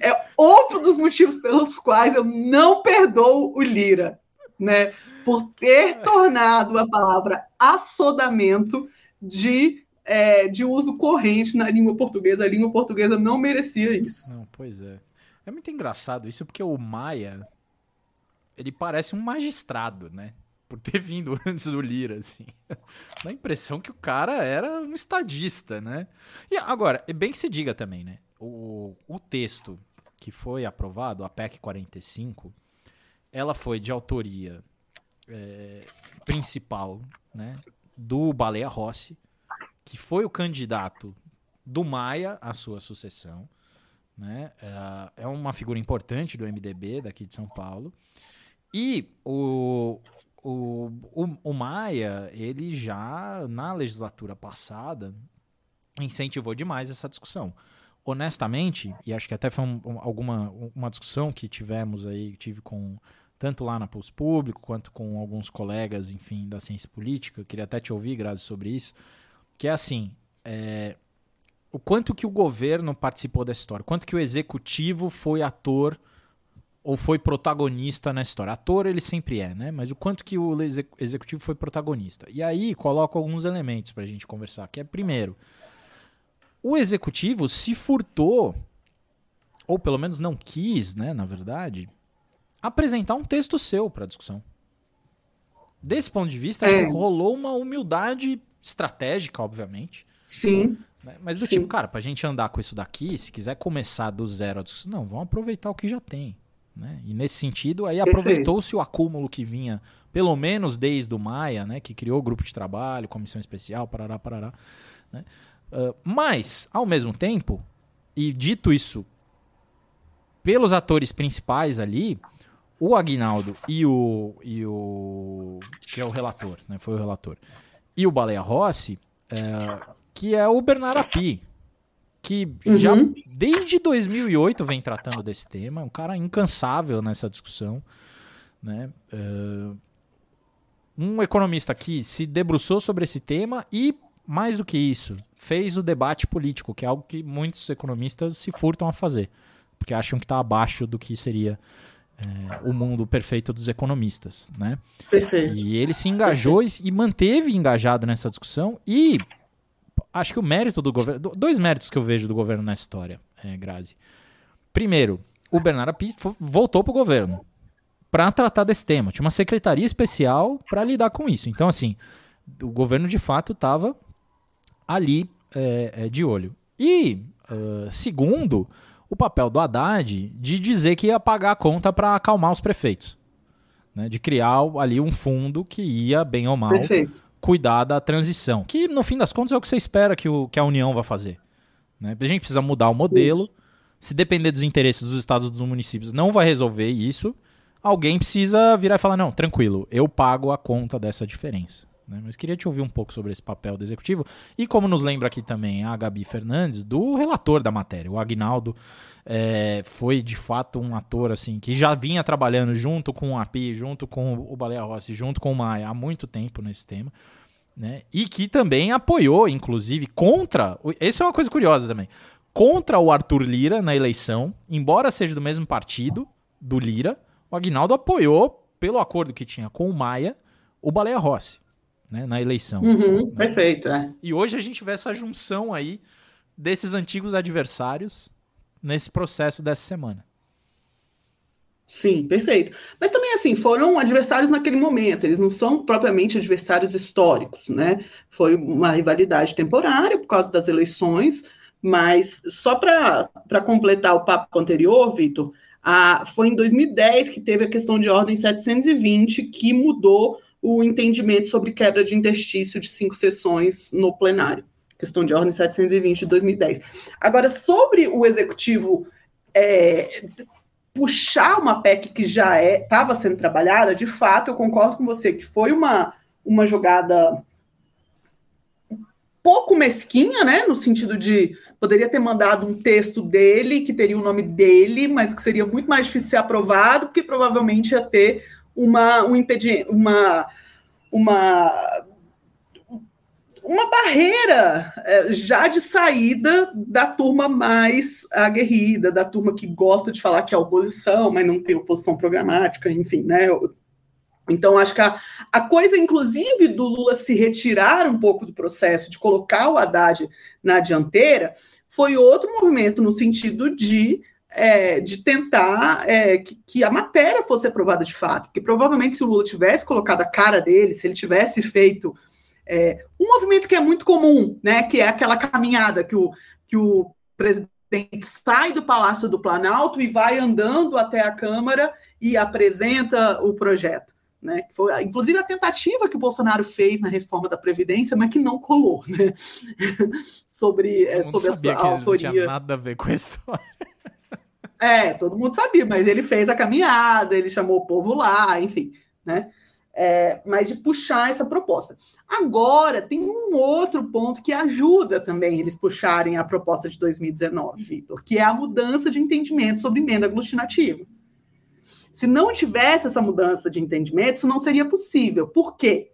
É outro dos motivos pelos quais eu não perdoo o Lira, né? Por ter tornado a palavra assodamento de, é, de uso corrente na língua portuguesa. A língua portuguesa não merecia isso. Não, pois é. É muito engraçado isso, porque o Maia, ele parece um magistrado, né? Por ter vindo antes do Lira, assim. Dá a impressão que o cara era um estadista, né? E agora, é bem que se diga também, né? O, o texto que foi aprovado, a PEC 45, ela foi de autoria é, principal, né? Do Baleia Rossi, que foi o candidato do Maia à sua sucessão. Né? É, é uma figura importante do MDB daqui de São Paulo. E o, o, o, o Maia, ele já na legislatura passada incentivou demais essa discussão. Honestamente, e acho que até foi um, alguma uma discussão que tivemos aí, tive com tanto lá na Pulso Público quanto com alguns colegas, enfim, da ciência política. Queria até te ouvir, Grazi, sobre isso. Que é assim, é, o quanto que o governo participou dessa história, quanto que o executivo foi ator ou foi protagonista nessa história. Ator ele sempre é, né? Mas o quanto que o executivo foi protagonista. E aí coloco alguns elementos para a gente conversar, que é primeiro, o executivo se furtou, ou pelo menos não quis, né, na verdade, apresentar um texto seu para discussão. Desse ponto de vista, é. rolou uma humildade estratégica, obviamente. Sim. Né? Mas do Sim. tipo, cara, pra gente andar com isso daqui, se quiser começar do zero a discussão, não, vamos aproveitar o que já tem. Né? E nesse sentido, aí aproveitou-se o acúmulo que vinha, pelo menos desde o Maia, né? que criou o grupo de trabalho, comissão especial, parará, parará. Né? Uh, mas, ao mesmo tempo, e dito isso pelos atores principais ali, o Agnaldo e o, e o. que é o relator, né? Foi o relator. E o Baleia Rossi. É, que é o Bernard Api, que uhum. já desde 2008 vem tratando desse tema, é um cara incansável nessa discussão, né? Uh, um economista que se debruçou sobre esse tema e mais do que isso, fez o debate político, que é algo que muitos economistas se furtam a fazer, porque acham que está abaixo do que seria é, o mundo perfeito dos economistas, né? Perfeito. E ele se engajou e, e manteve engajado nessa discussão e acho que o mérito do governo. Dois méritos que eu vejo do governo na história, é, Grazi. Primeiro, o Bernardo Api voltou para o governo para tratar desse tema. Tinha uma secretaria especial para lidar com isso. Então, assim, o governo de fato estava ali é, é, de olho. E, uh, segundo, o papel do Haddad de dizer que ia pagar a conta para acalmar os prefeitos. Né, de criar ali um fundo que ia, bem ou mal, Perfeito cuidar da transição. Que, no fim das contas, é o que você espera que, o, que a União vai fazer. Né? A gente precisa mudar o modelo. Se depender dos interesses dos estados dos municípios, não vai resolver isso. Alguém precisa virar e falar: não, tranquilo, eu pago a conta dessa diferença. Né? Mas queria te ouvir um pouco sobre esse papel do executivo. E como nos lembra aqui também a Gabi Fernandes, do relator da matéria, o Agnaldo é, foi de fato um ator assim que já vinha trabalhando junto com o API, junto com o Baleia Rossi, junto com o Maia há muito tempo nesse tema. Né? E que também apoiou, inclusive, contra. Essa é uma coisa curiosa também. Contra o Arthur Lira na eleição, embora seja do mesmo partido do Lira, o Agnaldo apoiou, pelo acordo que tinha com o Maia, o Baleia Rossi né, na eleição. Uhum, né? Perfeito, é. E hoje a gente vê essa junção aí desses antigos adversários nesse processo dessa semana. Sim, perfeito. Mas também, assim, foram adversários naquele momento, eles não são propriamente adversários históricos, né? Foi uma rivalidade temporária por causa das eleições, mas só para completar o papo anterior, Vitor, a, foi em 2010 que teve a questão de ordem 720 que mudou o entendimento sobre quebra de interstício de cinco sessões no plenário questão de ordem 720 de 2010. Agora, sobre o executivo é, puxar uma PEC que já estava é, sendo trabalhada, de fato, eu concordo com você que foi uma, uma jogada pouco mesquinha, né? No sentido de poderia ter mandado um texto dele que teria o nome dele, mas que seria muito mais difícil ser aprovado, porque provavelmente ia ter uma um impedimento, uma uma uma barreira é, já de saída da turma mais aguerrida, da turma que gosta de falar que é oposição, mas não tem oposição programática, enfim, né? Então, acho que a, a coisa, inclusive, do Lula se retirar um pouco do processo, de colocar o Haddad na dianteira, foi outro movimento no sentido de, é, de tentar é, que, que, a matéria fosse aprovada de fato. Porque provavelmente, se o Lula tivesse colocado a cara dele, se ele tivesse feito é, um movimento que é muito comum, né, que é aquela caminhada que o, que o presidente sai do Palácio do Planalto e vai andando até a Câmara e apresenta o projeto né? Que foi, inclusive, a tentativa que o Bolsonaro fez na reforma da Previdência, mas que não colou, né? sobre, é, sobre a sua autoria. Não tinha nada a ver com a história. É, todo mundo sabia, mas ele fez a caminhada, ele chamou o povo lá, enfim, né? É, mas de puxar essa proposta. Agora, tem um outro ponto que ajuda também eles puxarem a proposta de 2019, Vitor, que é a mudança de entendimento sobre emenda aglutinativa. Se não tivesse essa mudança de entendimento, isso não seria possível. Por quê?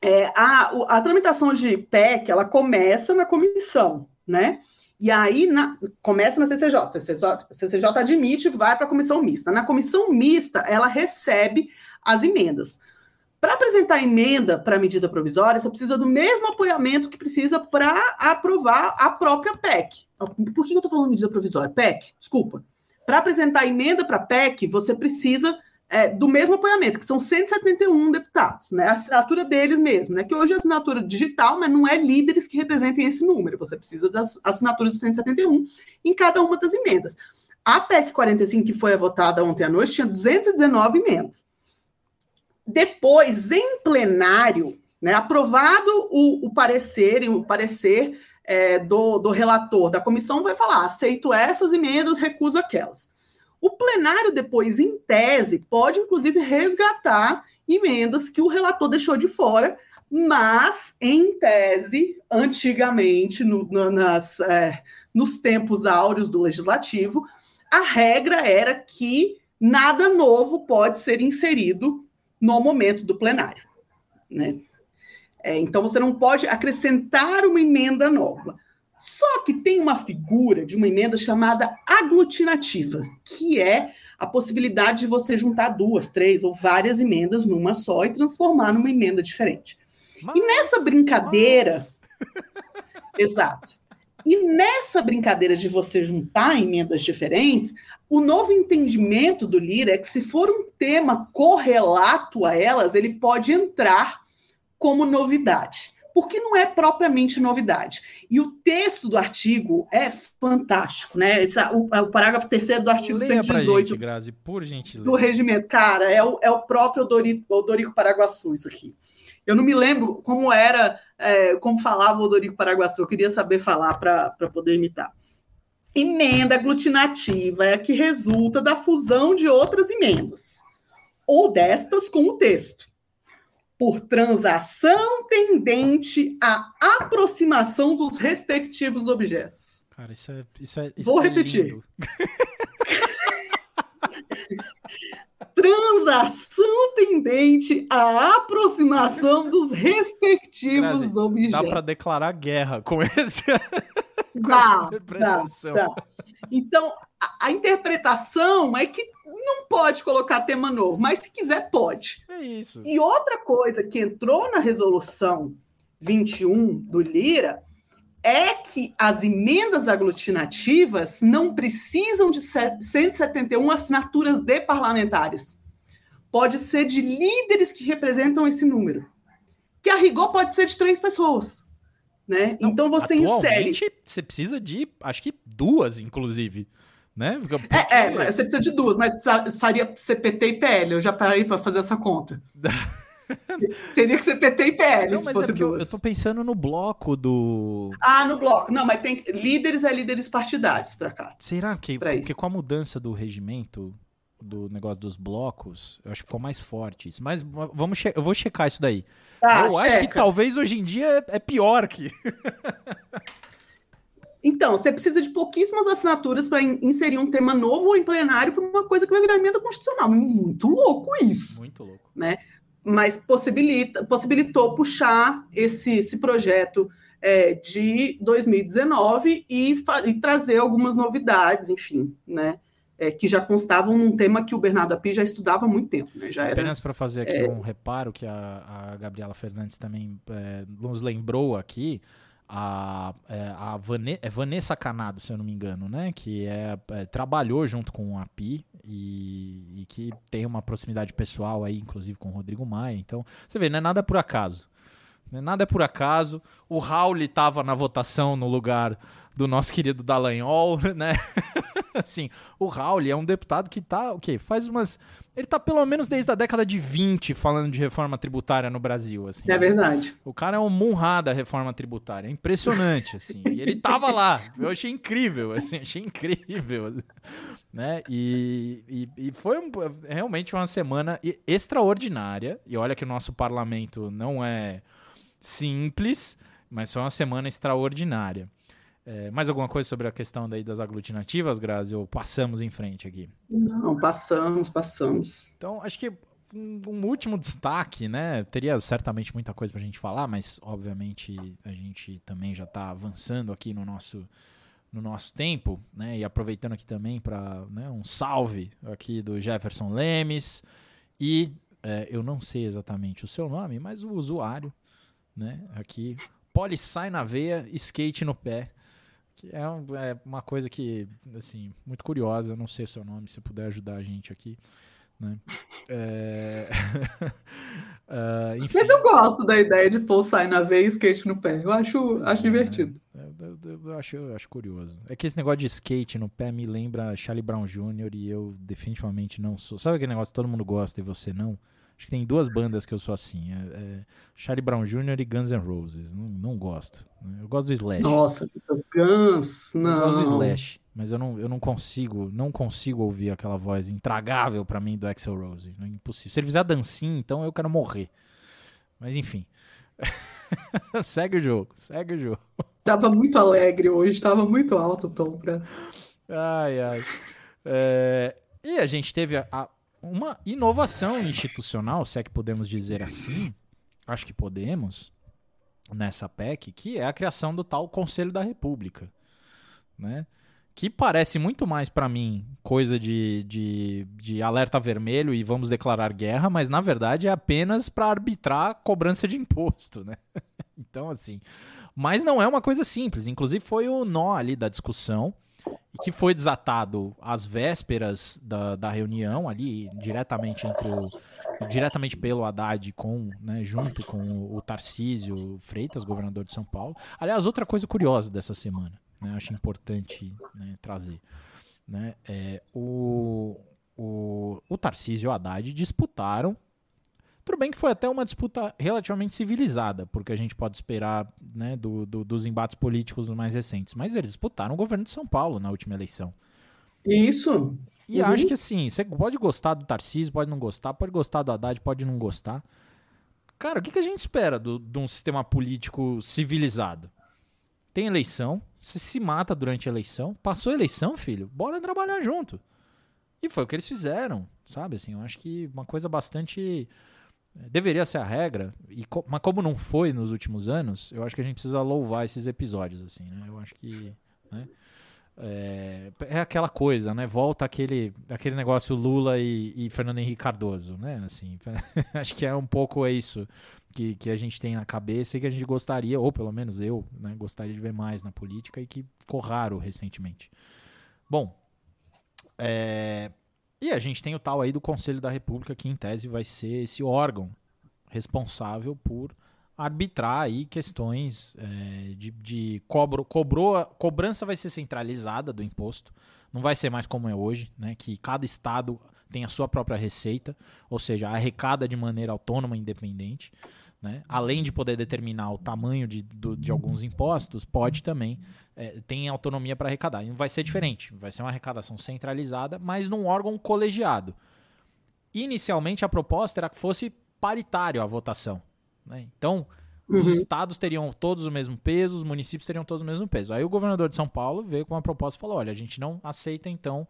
É, a, a tramitação de PEC, ela começa na comissão, né? E aí na, começa na CCJ. CCJ, CCJ admite vai para a comissão mista. Na comissão mista, ela recebe as emendas. Para apresentar emenda para a medida provisória, você precisa do mesmo apoiamento que precisa para aprovar a própria PEC. Por que eu estou falando medida provisória? PEC, desculpa. Para apresentar emenda para PEC, você precisa é, do mesmo apoiamento, que são 171 deputados, né? A assinatura deles mesmo, né? Que hoje é assinatura digital, mas não é líderes que representem esse número. Você precisa das assinaturas dos 171 em cada uma das emendas. A PEC 45, que foi votada ontem à noite, tinha 219 emendas. Depois, em plenário, né, aprovado o, o parecer, o parecer é, do, do relator da comissão vai falar: aceito essas emendas, recuso aquelas. O plenário, depois, em tese, pode inclusive resgatar emendas que o relator deixou de fora, mas, em tese, antigamente, no, no, nas, é, nos tempos áureos do legislativo, a regra era que nada novo pode ser inserido no momento do plenário. Né? É, então, você não pode acrescentar uma emenda nova. Só que tem uma figura de uma emenda chamada aglutinativa, que é a possibilidade de você juntar duas, três ou várias emendas numa só e transformar numa emenda diferente. Mas, e nessa brincadeira. Mas... Exato. E nessa brincadeira de você juntar emendas diferentes, o novo entendimento do Lira é que, se for um tema correlato a elas, ele pode entrar como novidade, porque não é propriamente novidade. E o texto do artigo é fantástico, né? O, o, parágrafo terceiro do artigo Leia 118 gente, Grazi, por gentileza. do regimento. Cara, é o, é o próprio Odorico, Odorico Paraguaçu, isso aqui. Eu não me lembro como era, é, como falava o Odorico Paraguaçu, eu queria saber falar para poder imitar. Emenda aglutinativa é a que resulta da fusão de outras emendas, ou destas com o texto por transação tendente à aproximação dos respectivos objetos. Cara, isso é. Isso é isso Vou é repetir. transação tendente à aproximação dos respectivos Grazi, objetos. Dá para declarar guerra com esse. dá, dá, dá. Então, a, a interpretação é que não pode colocar tema novo, mas se quiser, pode. É isso. E outra coisa que entrou na resolução 21 do Lira é que as emendas aglutinativas não precisam de 171 assinaturas de parlamentares. Pode ser de líderes que representam esse número. Que a rigor pode ser de três pessoas. Né? Não, então você insere. Você precisa de, acho que duas, inclusive né? Porque... É, é, você precisa de duas, mas precisaria CPT e PL. Eu já parei para fazer essa conta. Teria que ser PT e PL, não, fosse é duas. Eu, tô pensando no bloco do. Ah, no bloco. Não, mas tem líderes é líderes partidários para cá. Será que porque com a mudança do regimento do negócio dos blocos, eu acho que ficou mais forte isso. Mas vamos che- eu vou checar isso daí. Tá, eu acho que checa. talvez hoje em dia é, é pior que. Então, você precisa de pouquíssimas assinaturas para inserir um tema novo em plenário para uma coisa que vai virar emenda constitucional. Muito louco isso. Muito louco. né? Mas possibilita, possibilitou puxar esse, esse projeto é, de 2019 e, e trazer algumas novidades, enfim, né? É, que já constavam num tema que o Bernardo Api já estudava há muito tempo, né? Já era. Apenas para fazer aqui um reparo que a, a Gabriela Fernandes também é, nos lembrou aqui, a, é, a Vane- é Vanessa Canado, se eu não me engano, né? Que é, é, trabalhou junto com o API e, e que tem uma proximidade pessoal aí, inclusive com o Rodrigo Maia. Então, você vê, não é nada por acaso. Né? Nada é por acaso. O Raul estava na votação no lugar do nosso querido Dallagnol, né? assim, o Raul é um deputado que tá, o quê? Faz umas ele tá pelo menos desde a década de 20 falando de reforma tributária no Brasil, assim. É verdade. O cara é um munhá da reforma tributária, é impressionante, assim. E ele tava lá, eu achei incrível, assim, achei incrível, né? E, e, e foi um- realmente uma semana extraordinária. E olha que o nosso parlamento não é simples, mas foi uma semana extraordinária. É, mais alguma coisa sobre a questão daí das aglutinativas, Grazi? Ou passamos em frente aqui? Não, passamos, passamos. Então, acho que um, um último destaque, né? Teria certamente muita coisa pra gente falar, mas obviamente a gente também já tá avançando aqui no nosso no nosso tempo, né? E aproveitando aqui também para né, um salve aqui do Jefferson Lemes e é, eu não sei exatamente o seu nome, mas o usuário, né? Aqui Polissai na veia, skate no pé. Que é, um- é uma coisa que, assim, muito curiosa. Eu não sei o seu nome, se puder ajudar a gente aqui. Né? É... Enfim, Mas eu gosto da ideia de pôr sai na veia e skate no pé. Eu acho, Pois acho é, divertido. Eu, eu- eu- eu acho, eu acho curioso. É que esse negócio de skate no pé me lembra Charlie Brown Jr. e eu definitivamente não sou. Sabe aquele negócio que todo mundo gosta e você não? Acho que tem duas bandas que eu sou assim. É, é Charlie Brown Jr. e Guns N' Roses. Não, não gosto. né? Eu gosto do Slash. Nossa, Vitor Guns, Eu não. gosto do Slash, mas eu não, eu não consigo, não consigo ouvir aquela voz intragável pra mim do Axel Rose. Não é impossível. Se ele fizer dancinha, então eu quero morrer. Mas enfim. segue o jogo, segue o jogo. Tava muito alegre hoje, tava muito alto o tom pra. Ai, ai. É, e a gente teve a- a- uma inovação institucional, se é que podemos dizer assim, acho que podemos, nessa PEC, que é a criação do tal Conselho da República, né? Que parece muito mais pra mim coisa de, de, de alerta vermelho e vamos declarar guerra, mas na verdade é apenas para arbitrar cobrança de imposto, né? Então, assim. Mas não é uma coisa simples. Inclusive, foi o nó ali da discussão e que foi desatado às vésperas da, da reunião ali, diretamente entre o, diretamente pelo Haddad com, né, junto com o Tarcísio Freitas, governador de São Paulo. Aliás, outra coisa curiosa dessa semana, né, acho importante né, trazer, né, é, o, o, o Tarcísio e o Haddad disputaram tudo bem que foi até uma disputa relativamente civilizada, porque a gente pode esperar né, do, do- dos embates políticos mais recentes. Mas eles disputaram o governo de São Paulo na última eleição. Isso. E Uhum. acho que assim, você pode gostar do Tarcísio, pode não gostar, pode gostar do Haddad, pode não gostar. Cara, o que, que a gente espera de um sistema político civilizado? Tem eleição, você se mata durante a eleição, passou a eleição, filho, bora trabalhar junto. E foi o que eles fizeram, sabe? Assim, eu acho que uma coisa bastante. Eh, Deveria ser a regra, e co- mas como não foi nos últimos anos, eu acho que a gente precisa louvar esses episódios, assim, né? Eu acho que. né? É, é aquela coisa, né? Volta aquele, aquele negócio Lula e, e Fernando Henrique Cardoso, né? Assim, acho que é um pouco isso que, que a gente tem na cabeça e que a gente gostaria, ou pelo menos eu, né, gostaria de ver mais na política e que ficou raro recentemente. Bom, é, e a gente tem o tal aí do Conselho da República, que em tese vai ser esse órgão responsável por arbitrar aí questões é, de, de cobro, cobrou, cobrança vai ser centralizada do imposto, não vai ser mais como é hoje, né? Que cada estado tem a sua própria receita, ou seja, arrecada de maneira autônoma e independente. Né? Além de poder determinar o tamanho de, do, de alguns impostos, pode também é, tem autonomia para arrecadar. E não vai ser diferente, vai ser uma arrecadação centralizada, mas num órgão colegiado. Inicialmente a proposta era que fosse paritário a votação. Né? Então, uhum. os estados teriam todos o mesmo peso, os municípios teriam todos o mesmo peso. Aí o governador de São Paulo veio com uma proposta e falou: olha, a gente não aceita então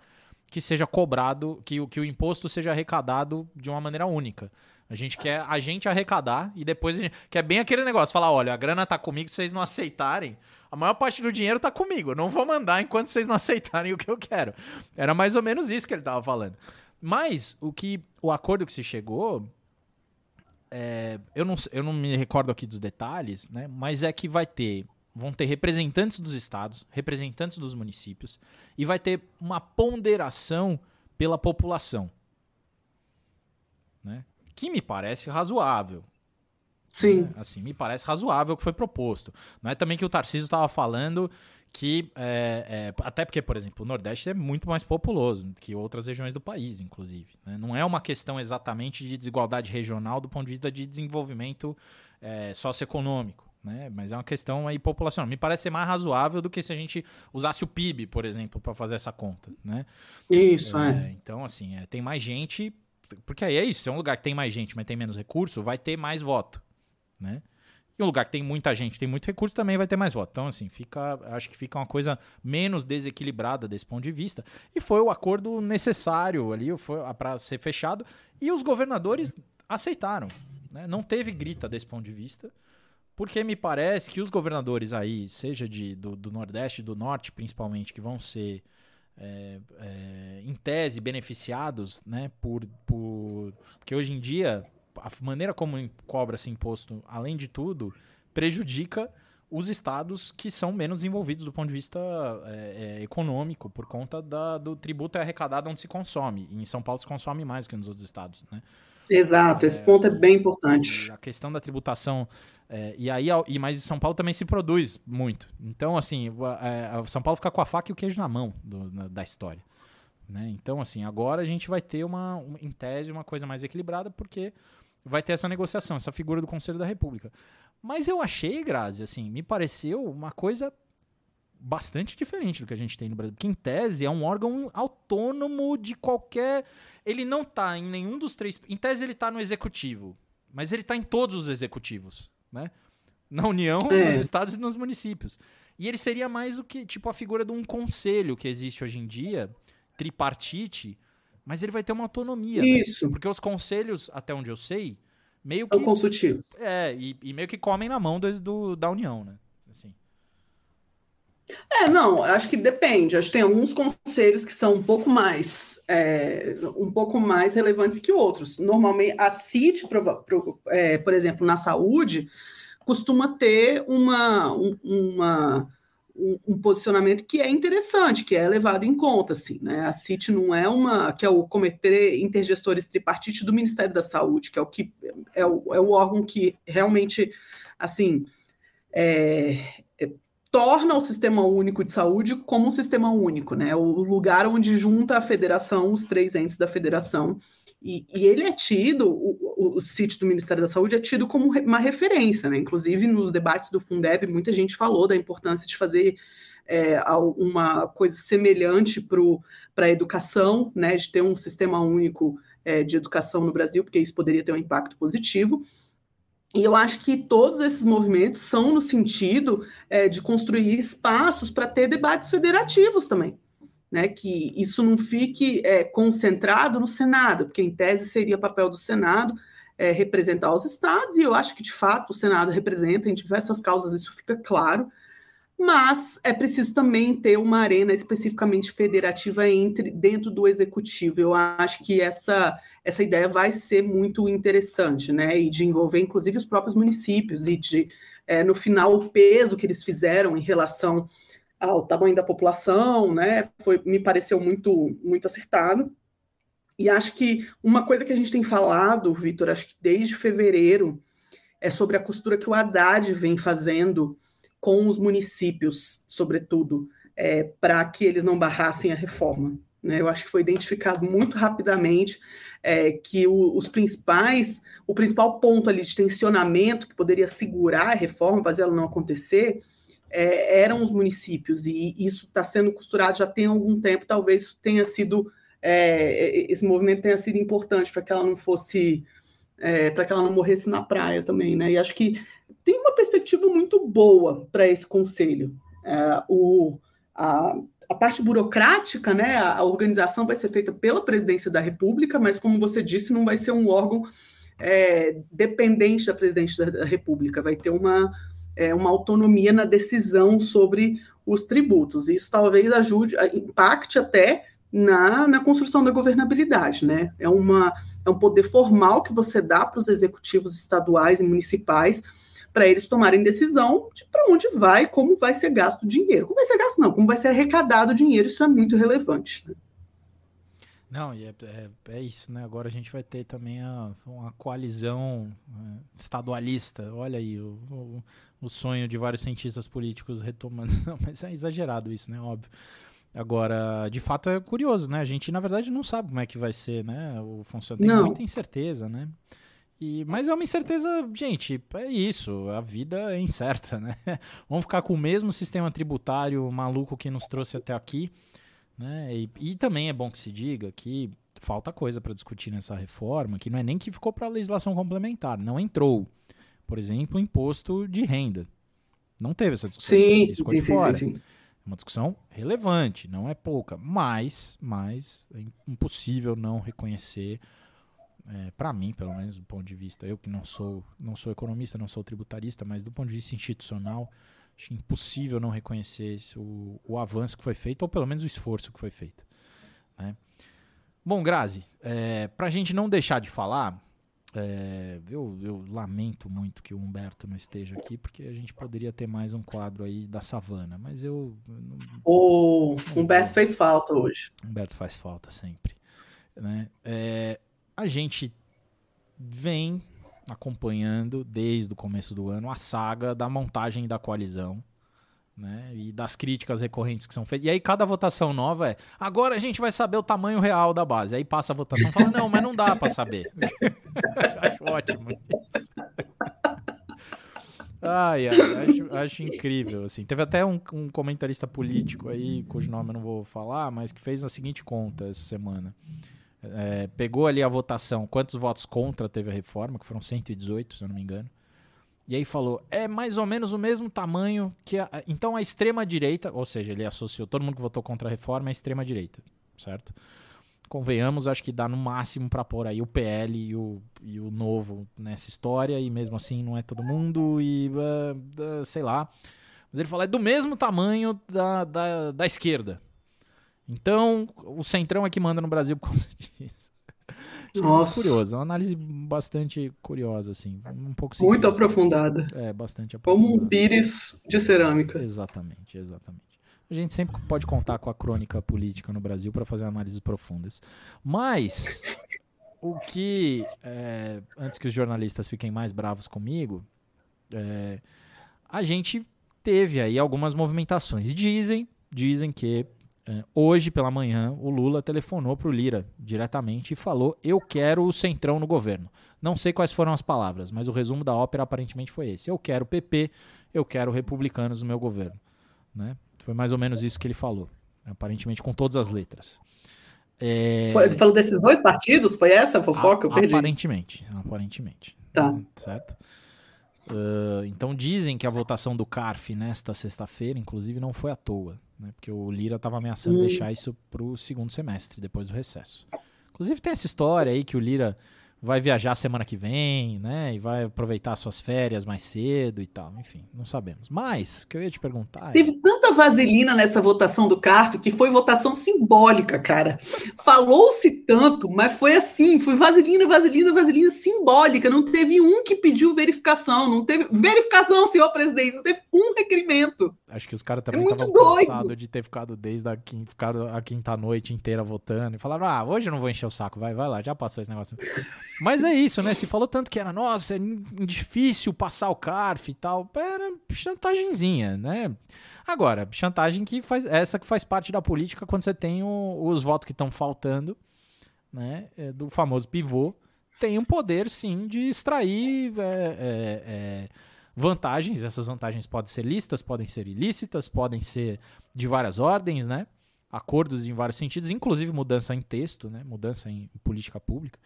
que seja cobrado, que, que o imposto seja arrecadado de uma maneira única. A gente quer a gente arrecadar e depois a gente, quer bem aquele negócio, falar, olha, a grana tá comigo, se vocês não aceitarem, a maior parte do dinheiro tá comigo, eu não vou mandar enquanto vocês não aceitarem o que eu quero. Era mais ou menos isso que ele tava falando. Mas o que o acordo que se chegou é, eu, não, eu não me recordo aqui dos detalhes, né? Mas é que vai ter vão ter representantes dos estados, representantes dos municípios e vai ter uma ponderação pela população. Né? Que me parece razoável. Sim. Né? Assim, me parece razoável o que foi proposto. Não é também que o Tarcísio estava falando que. É, é, até porque, por exemplo, o Nordeste é muito mais populoso que outras regiões do país, inclusive. Né? Não é uma questão exatamente de desigualdade regional do ponto de vista de desenvolvimento é, socioeconômico né? Mas é uma questão aí populacional. Me parece ser mais razoável do que se a gente usasse o PIB, por exemplo, para fazer essa conta, né? Isso, é. é. Então, assim, é, tem mais gente, porque aí é isso, é um lugar que tem mais gente, mas tem menos recurso, vai ter mais voto, né? E um lugar que tem muita gente, tem muito recurso, também vai ter mais voto. Então, assim, fica, acho que fica uma coisa menos desequilibrada desse ponto de vista. E foi o acordo necessário ali, para ser fechado, e os governadores aceitaram. Né? Não teve grita desse ponto de vista. Porque me parece que os governadores aí, seja de, do, do Nordeste do Norte principalmente, que vão ser, é, é, em tese, beneficiados, né, por, por... Porque hoje em dia, a maneira como cobra-se imposto, além de tudo, prejudica os estados que são menos envolvidos do ponto de vista é, é, econômico, por conta da, do tributo é arrecadado onde se consome. E em São Paulo se consome mais que nos outros estados, né? Exato, esse é, ponto é bem importante. A questão da tributação é, e aí, e mais em São Paulo também se produz muito. Então, assim, é, São Paulo fica com a faca e o queijo na mão do, na, da história. Né? Então, assim, agora a gente vai ter uma, uma, em tese, uma coisa mais equilibrada, porque vai ter essa negociação, essa figura do Conselho da República. Mas eu achei, Grazi, assim, me pareceu uma coisa bastante diferente do que a gente tem no Brasil. Porque, em tese, é um órgão autônomo de qualquer. Ele não está em nenhum dos três. Em tese, ele está no executivo. Mas ele está em todos os executivos né? Na União, é. nos estados e nos municípios. E ele seria mais o que, tipo, a figura de um conselho que existe hoje em dia, tripartite, mas ele vai ter uma autonomia. Né? Isso. Né? Porque os conselhos, até onde eu sei, meio São que. consultivos. É, e, e, meio que comem na mão do, do, da União, né? Assim. É, não, acho que depende. Acho que tem alguns conselhos que são um pouco mais é, um pouco mais relevantes que outros. Normalmente, a CIT, é, por exemplo, na saúde, costuma ter uma, uma, um, um, posicionamento que é interessante, que é levado em conta, assim, né? A CIT não é uma, que é o Comitê Intergestores Tripartite do Ministério da Saúde, que é o que é o, é o órgão que realmente, assim, é, torna o sistema único de saúde como um sistema único, né? O lugar onde junta a federação, os três entes da federação. E, e ele é tido, o, o, sítio do Ministério da Saúde é tido como uma referência, né? Inclusive, nos debates do Fundeb, muita gente falou da importância de fazer é, uma coisa semelhante para a educação, né? De ter um sistema único é, de educação no Brasil, porque isso poderia ter um impacto positivo. E eu acho que todos esses movimentos são no sentido é, de construir espaços para ter debates federativos também. Né, que isso não fique é, concentrado no Senado, porque em tese seria papel do Senado é, representar os estados, e eu acho que de fato o Senado representa em diversas causas, isso fica claro, mas é preciso também ter uma arena especificamente federativa entre dentro do executivo. Eu acho que essa essa ideia vai ser muito interessante, né? E de envolver, inclusive, os próprios municípios e de, é, no final, o peso que eles fizeram em relação ao tamanho da população, né? Foi, me pareceu muito, muito acertado. E acho que uma coisa que a gente tem falado, Vitor, acho que desde fevereiro, é sobre a costura que o Haddad vem fazendo com os municípios, sobretudo, é, para que eles não barrassem a reforma. Né? Eu acho que foi identificado muito rapidamente é, que o, os principais, o principal ponto ali de tensionamento que poderia segurar a reforma, fazer ela não acontecer, é, eram os municípios, e isso está sendo costurado já tem algum tempo, talvez tenha sido, é, esse movimento tenha sido importante para que ela não fosse, é, para que ela não morresse na praia também, né? E acho que tem uma perspectiva muito boa para esse conselho. É, o, a, a parte burocrática, né, a, organização vai ser feita pela presidência da República, mas como você disse, não vai ser um órgão é, dependente da presidência da, República, vai ter uma, é, uma autonomia na decisão sobre os tributos. Isso talvez ajude, impacte até na, na construção da governabilidade, né? É, uma, é um poder formal que você dá para os executivos estaduais e municipais para eles tomarem decisão de para onde vai, como vai ser gasto o dinheiro. Como vai ser gasto, não, como vai ser arrecadado o dinheiro, isso é muito relevante. Né? Não, e é, é, é, isso, né? Agora a gente vai ter também a, uma coalizão é, estadualista. Olha aí, o, o, o, sonho de vários cientistas políticos retomando. Não, mas é exagerado isso, né? Óbvio. Agora, de fato é curioso, né? A gente, na verdade, não sabe como é que vai ser, né? O funcionamento tem não. muita incerteza, né? E, mas é uma incerteza, gente, é isso, a vida é incerta, né? Vamos ficar com o mesmo sistema tributário maluco que nos trouxe até aqui, né? E, e também é bom que se diga que falta coisa para discutir nessa reforma, que não é nem que ficou para a legislação complementar, não entrou. Por exemplo, o imposto de renda. Não teve essa discussão. Sim, sim, sim, sim, sim. É uma discussão relevante, não é pouca, mas, mas é impossível não reconhecer é, para mim, pelo menos do ponto de vista, eu que não sou, não sou economista, não sou tributarista, mas do ponto de vista institucional, acho impossível não reconhecer o, o avanço que foi feito, ou pelo menos o esforço que foi feito. Né? Bom, Grazi, é, para a gente não deixar de falar, é, eu, eu, lamento muito que o Humberto não esteja aqui, porque a gente poderia ter mais um quadro aí da savana, mas eu. Não, o Humberto fez falta hoje. Humberto faz falta sempre. Né? É, a gente vem acompanhando desde o começo do ano a saga da montagem da coalizão. Né? E das críticas recorrentes que são feitas. E aí cada votação nova é, agora a gente vai saber o tamanho real da base. Aí passa a votação e fala, não, mas não dá para saber. acho ótimo isso. Ai, ai, acho, acho incrível, assim. Teve até um, um comentarista político aí, cujo nome eu não vou falar, mas que fez a seguinte conta essa semana é, pegou ali a votação, quantos votos contra teve a reforma, que foram 118, se eu não me engano. E aí falou, é mais ou menos o mesmo tamanho que a, então a extrema direita, ou seja, ele associou todo mundo que votou contra a reforma à extrema direita, certo? Convenhamos, acho que dá no máximo para pôr aí o PL e o, e o novo nessa história, e mesmo assim não é todo mundo, e uh, uh, sei lá. Mas ele falou, é do mesmo tamanho da, da, da esquerda. Então, o Centrão é que manda no Brasil por causa disso. Nossa. curioso, é uma análise bastante curiosa, assim. Um pouco Muito aprofundada. É, bastante aprofundada. Como um pires de cerâmica. Exatamente, exatamente. A gente sempre pode contar com a crônica política no Brasil para fazer análises profundas. Mas, o que. É, antes que os jornalistas fiquem mais bravos comigo, é, a gente teve aí algumas movimentações. Dizem, dizem que hoje pela manhã, o Lula telefonou para o Lira diretamente e falou: Eu quero o Centrão no governo. Não sei quais foram as palavras, mas o resumo da ópera aparentemente foi esse: Eu quero o PP, eu quero republicanos no meu governo. Né? Foi mais ou menos isso que ele falou, aparentemente com todas as letras. É... Foi, ele falou desses dois partidos? Foi essa a fofoca? A, aparentemente, aparentemente. Tá. Certo? Uh, então dizem que a votação do CARF nesta sexta-feira, inclusive, não foi à toa né? Porque o Lira estava ameaçando hum. deixar isso para o segundo semestre, depois do recesso. Inclusive tem essa história aí que o Lira vai viajar semana que vem, né? E vai aproveitar suas férias mais cedo e tal. Enfim, não sabemos. Mas, o que eu ia te perguntar. É... Teve tanta vaselina nessa votação do CARF que foi votação simbólica, cara. Falou-se tanto, mas foi assim: foi vaselina, vaselina, vaselina simbólica. Não teve um que pediu verificação. Não teve. Verificação, senhor presidente. Não teve um requerimento. Acho que os caras também estavam é cansados de ter ficado desde a quinta, ficaram a quinta noite inteira votando e falaram: ah, hoje eu não vou encher o saco, vai, vai lá, já passou esse negócio. Mas é isso, né? Se falou tanto que era, nossa, é difícil passar o CARF e tal. Era chantagemzinha, né? Agora, chantagem que faz. Essa que faz parte da política quando você tem o, os votos que estão faltando, né? É, do famoso pivô. Tem um poder, sim, de extrair é, é, é, vantagens. Essas vantagens podem ser lícitas, podem ser ilícitas, podem ser de várias ordens, né? Acordos em vários sentidos, inclusive mudança em texto, né? Mudança em política pública.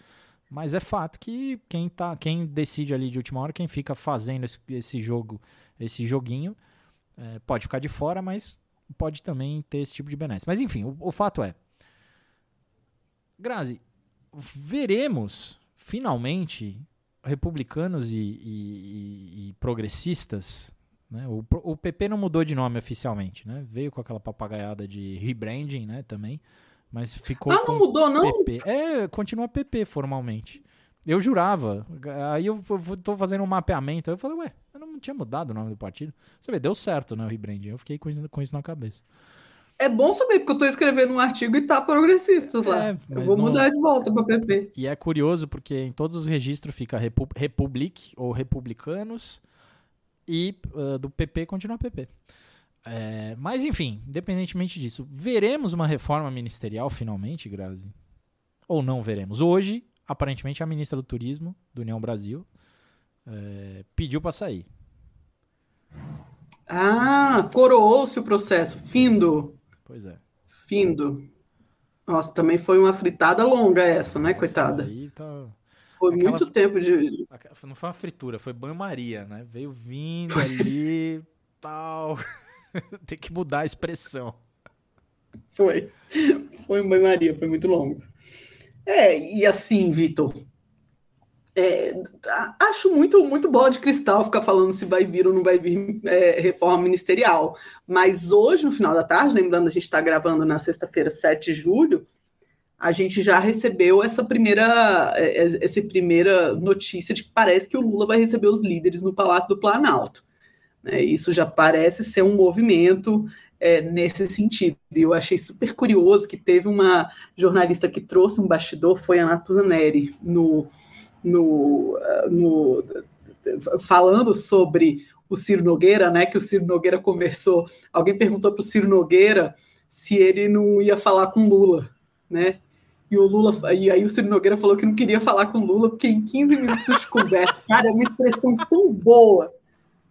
Mas é fato que quem, tá, quem decide ali de última hora, quem fica fazendo esse, esse jogo, esse joguinho, é, pode ficar de fora, mas pode também ter esse tipo de benesse. Mas enfim, o, o fato é. Grazi, veremos finalmente republicanos e, e, e progressistas. Né? O, o, PP não mudou de nome oficialmente, né? Veio com aquela papagaiada de rebranding, né? Também. Mas ficou. Ah, não mudou, não? PP. É, continua PP formalmente. Eu jurava. Aí eu, eu tô fazendo um mapeamento. Aí eu falei, ué, eu não tinha mudado o nome do partido. Você vê, deu certo, né? O rebranding. Eu fiquei com isso, com isso na cabeça. É bom saber, porque eu tô escrevendo um artigo e tá progressistas lá. É, eu vou não... mudar de volta para PP. E é curioso porque em todos os registros fica Repu Republic ou Republicanos e uh, do PP continua PP. É, mas, enfim, independentemente disso, veremos uma reforma ministerial finalmente, Grazi? Ou não veremos? Hoje, aparentemente, a ministra do Turismo, do União Brasil, é, pediu para sair. Ah, coroou-se o processo. Findo. Pois é. Findo. Nossa, também foi uma fritada longa essa, né, essa coitada? Aí tá... Foi Aquela... muito tempo de. Não foi uma fritura, foi banho-maria, né? Veio vindo ali, tal. Tem que mudar a expressão. Foi. Foi uma Maria, foi muito longo. É, e assim, Vitor, é, acho muito, muito bola de cristal ficar falando se vai vir ou não vai vir é, reforma ministerial. Mas hoje, no final da tarde, lembrando, a gente está gravando na sexta-feira, 7 de julho, a gente já recebeu essa primeira, é, essa primeira notícia de que parece que o Lula vai receber os líderes no Palácio do Planalto. Né? Isso já parece ser um movimento é, nesse sentido. E eu achei super curioso que teve uma jornalista que trouxe um bastidor, foi a Nato Zaneri, no, no, no, falando sobre o Ciro Nogueira, né? Que o Ciro Nogueira conversou. Alguém perguntou para o Ciro Nogueira se ele não ia falar com Lula, né? E o Lula, e aí o Ciro Nogueira falou que não queria falar com Lula, porque em 15 minutos de conversa, cara, é uma expressão tão boa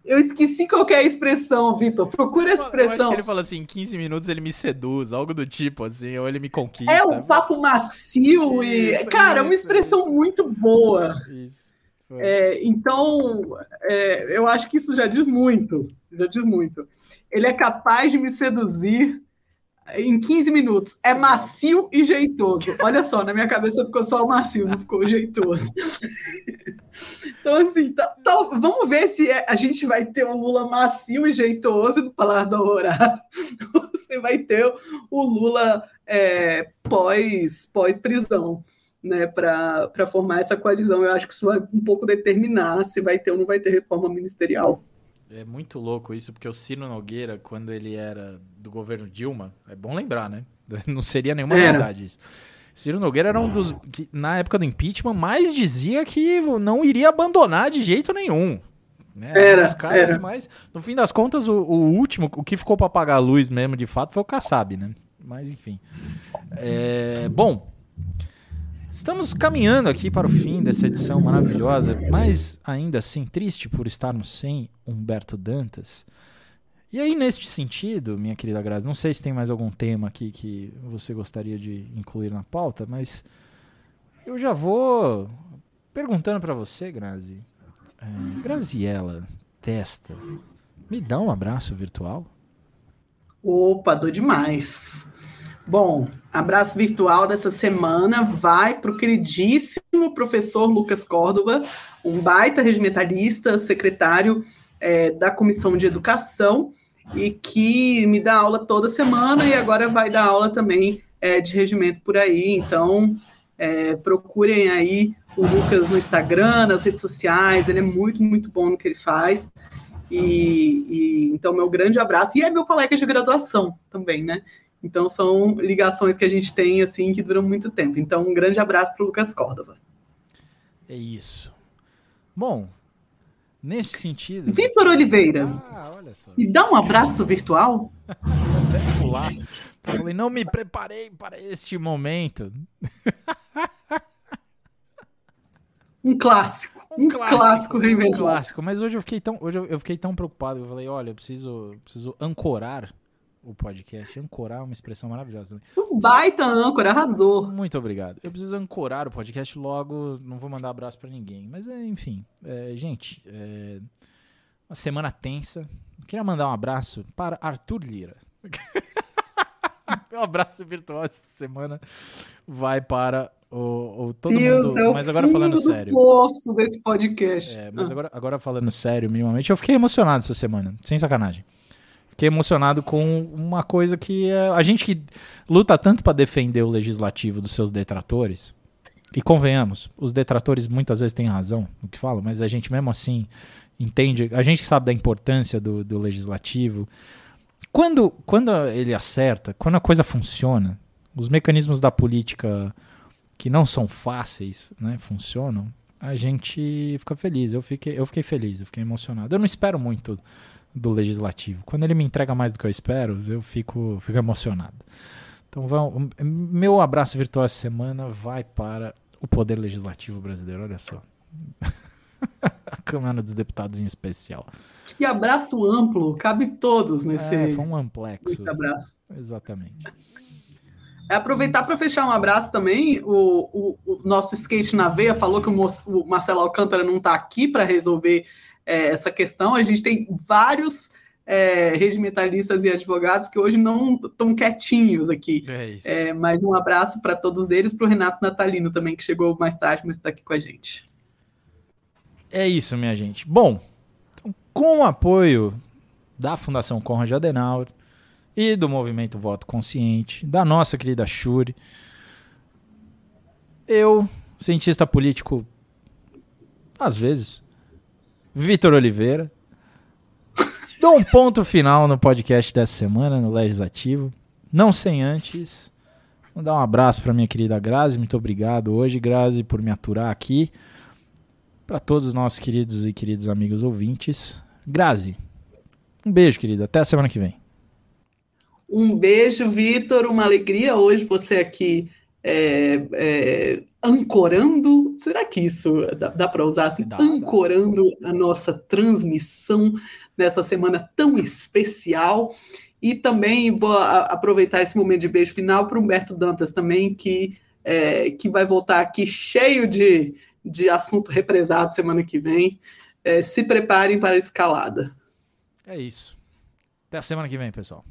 eu esqueci qual é a expressão, Vitor. Procura essa expressão. Eu acho que ele falou assim: em 15 minutos ele me seduz, algo do tipo, assim, ou ele me conquista. É um papo macio isso, e. Cara, é uma expressão isso. muito boa. Isso. É, então, é, eu acho que isso já diz muito. Já diz muito. Ele é capaz de me seduzir em 15 minutos. É macio e jeitoso. Olha só, na minha cabeça ficou só o macio, não ficou o jeitoso. então, assim, tá, tá, vamos ver se é, a gente vai ter um Lula macio e jeitoso no Palácio da Alvorada. Você vai ter o Lula é, pós, pós-prisão. Né, para formar essa coalizão, eu acho que isso vai um pouco determinar se vai ter ou não vai ter reforma ministerial. É muito louco isso, porque o Ciro Nogueira, quando ele era do governo Dilma, é bom lembrar, né? Não seria nenhuma era. verdade isso. Ciro Nogueira era um dos que, na época do impeachment, mais dizia que não iria abandonar de jeito nenhum. Né? Era, era. Mas, no fim das contas, o, o último, o que ficou para apagar a luz mesmo, de fato, foi o Kassab, né? Mas, enfim. É, bom, Estamos caminhando aqui para o fim dessa edição maravilhosa, mas ainda assim triste por estarmos sem Humberto Dantas. E aí, neste sentido, minha querida Grazi, não sei se tem mais algum tema aqui que você gostaria de incluir na pauta, mas eu já vou perguntando para você, Grazi. É, Graziela Testa, me dá um abraço virtual? Opa, dou demais. Bom, abraço virtual dessa semana vai para o queridíssimo professor Lucas Córdova, um baita regimentalista, secretário é, da Comissão de Educação, e que me dá aula toda semana e agora vai dar aula também é, de regimento por aí. Então, é, procurem aí o Lucas no Instagram, nas redes sociais, ele é muito, muito bom no que ele faz. E, e então, meu grande abraço. E é meu colega de graduação também, né? Então são ligações que a gente tem assim que duram muito tempo. Então um grande abraço para o Lucas Córdova. É isso. Bom, nesse sentido. Vitor Oliveira, Ah, olha só. me dá um abraço virtual? até pular. Eu falei, não me preparei para este momento. Um clássico. Um, clássico, um reinventado. clássico. Mas hoje eu fiquei tão, hoje eu fiquei tão preocupado. Eu falei, olha, eu preciso, eu preciso ancorar o podcast. Ancorar é uma expressão maravilhosa. também. Um baita âncora, arrasou. Muito obrigado. Eu preciso ancorar o podcast logo. Não vou mandar abraço pra ninguém. Mas, é, enfim. é, gente, é, uma semana tensa. Queria mandar um abraço para Arthur Lira. Meu abraço virtual essa semana vai para o, o- todo Deus, mundo. é o Mas agora falando do sério. poço desse podcast. É, mas agora, agora falando sério, minimamente, eu fiquei emocionado essa semana, sem sacanagem. Fiquei emocionado com uma coisa que é, a gente que luta tanto para defender o legislativo dos seus detratores, e convenhamos, os detratores muitas vezes têm razão no que falam, mas a gente mesmo assim entende, a gente sabe da importância do, do legislativo. Quando, quando ele acerta, quando a coisa funciona, os mecanismos da política que não são fáceis, né, funcionam, a gente fica feliz. Eu fiquei, eu fiquei feliz, eu fiquei emocionado. Eu não espero muito do legislativo. Quando ele me entrega mais do que eu espero, eu fico, fico emocionado. Então, vão, meu abraço virtual essa semana vai para o Poder Legislativo brasileiro. Olha só. a Câmara dos Deputados em especial. Que abraço amplo, cabe todos nesse, É, foi um amplexo. nesse abraço. Exatamente. É aproveitar para fechar um abraço também. O, o- o nosso skate na veia falou que o, o Marcelo Alcântara não está aqui para resolver é, essa questão. A gente tem vários é, regimentalistas e advogados que hoje não estão quietinhos aqui. É isso. É, mas um abraço para todos eles, para o Renato Natalino também, que chegou mais tarde, mas está aqui com a gente. É isso, minha gente. Bom, então, com o apoio da Fundação Conrad Adenauer e do Movimento Voto Consciente, da nossa querida Shuri, eu, cientista político, às vezes, Vitor Oliveira, dou um ponto final no podcast dessa semana, no Legislativo. Não sem antes mandar um abraço para minha querida Grazi. Muito obrigado hoje, Grazi, por me aturar aqui para todos os nossos queridos e queridos amigos ouvintes. Grazi, um beijo, querida. Até a semana que vem. Um beijo, Vitor. Uma alegria hoje você aqui é, é, ancorando. Será que isso dá, dá para usar assim? Dá, ancorando a nossa transmissão nessa semana tão especial. E também vou aproveitar esse momento de beijo final para o Humberto Dantas também, que, é, que vai voltar aqui cheio de, de assunto represado semana que vem. É, se preparem para a escalada. É isso. Até a semana que vem, pessoal.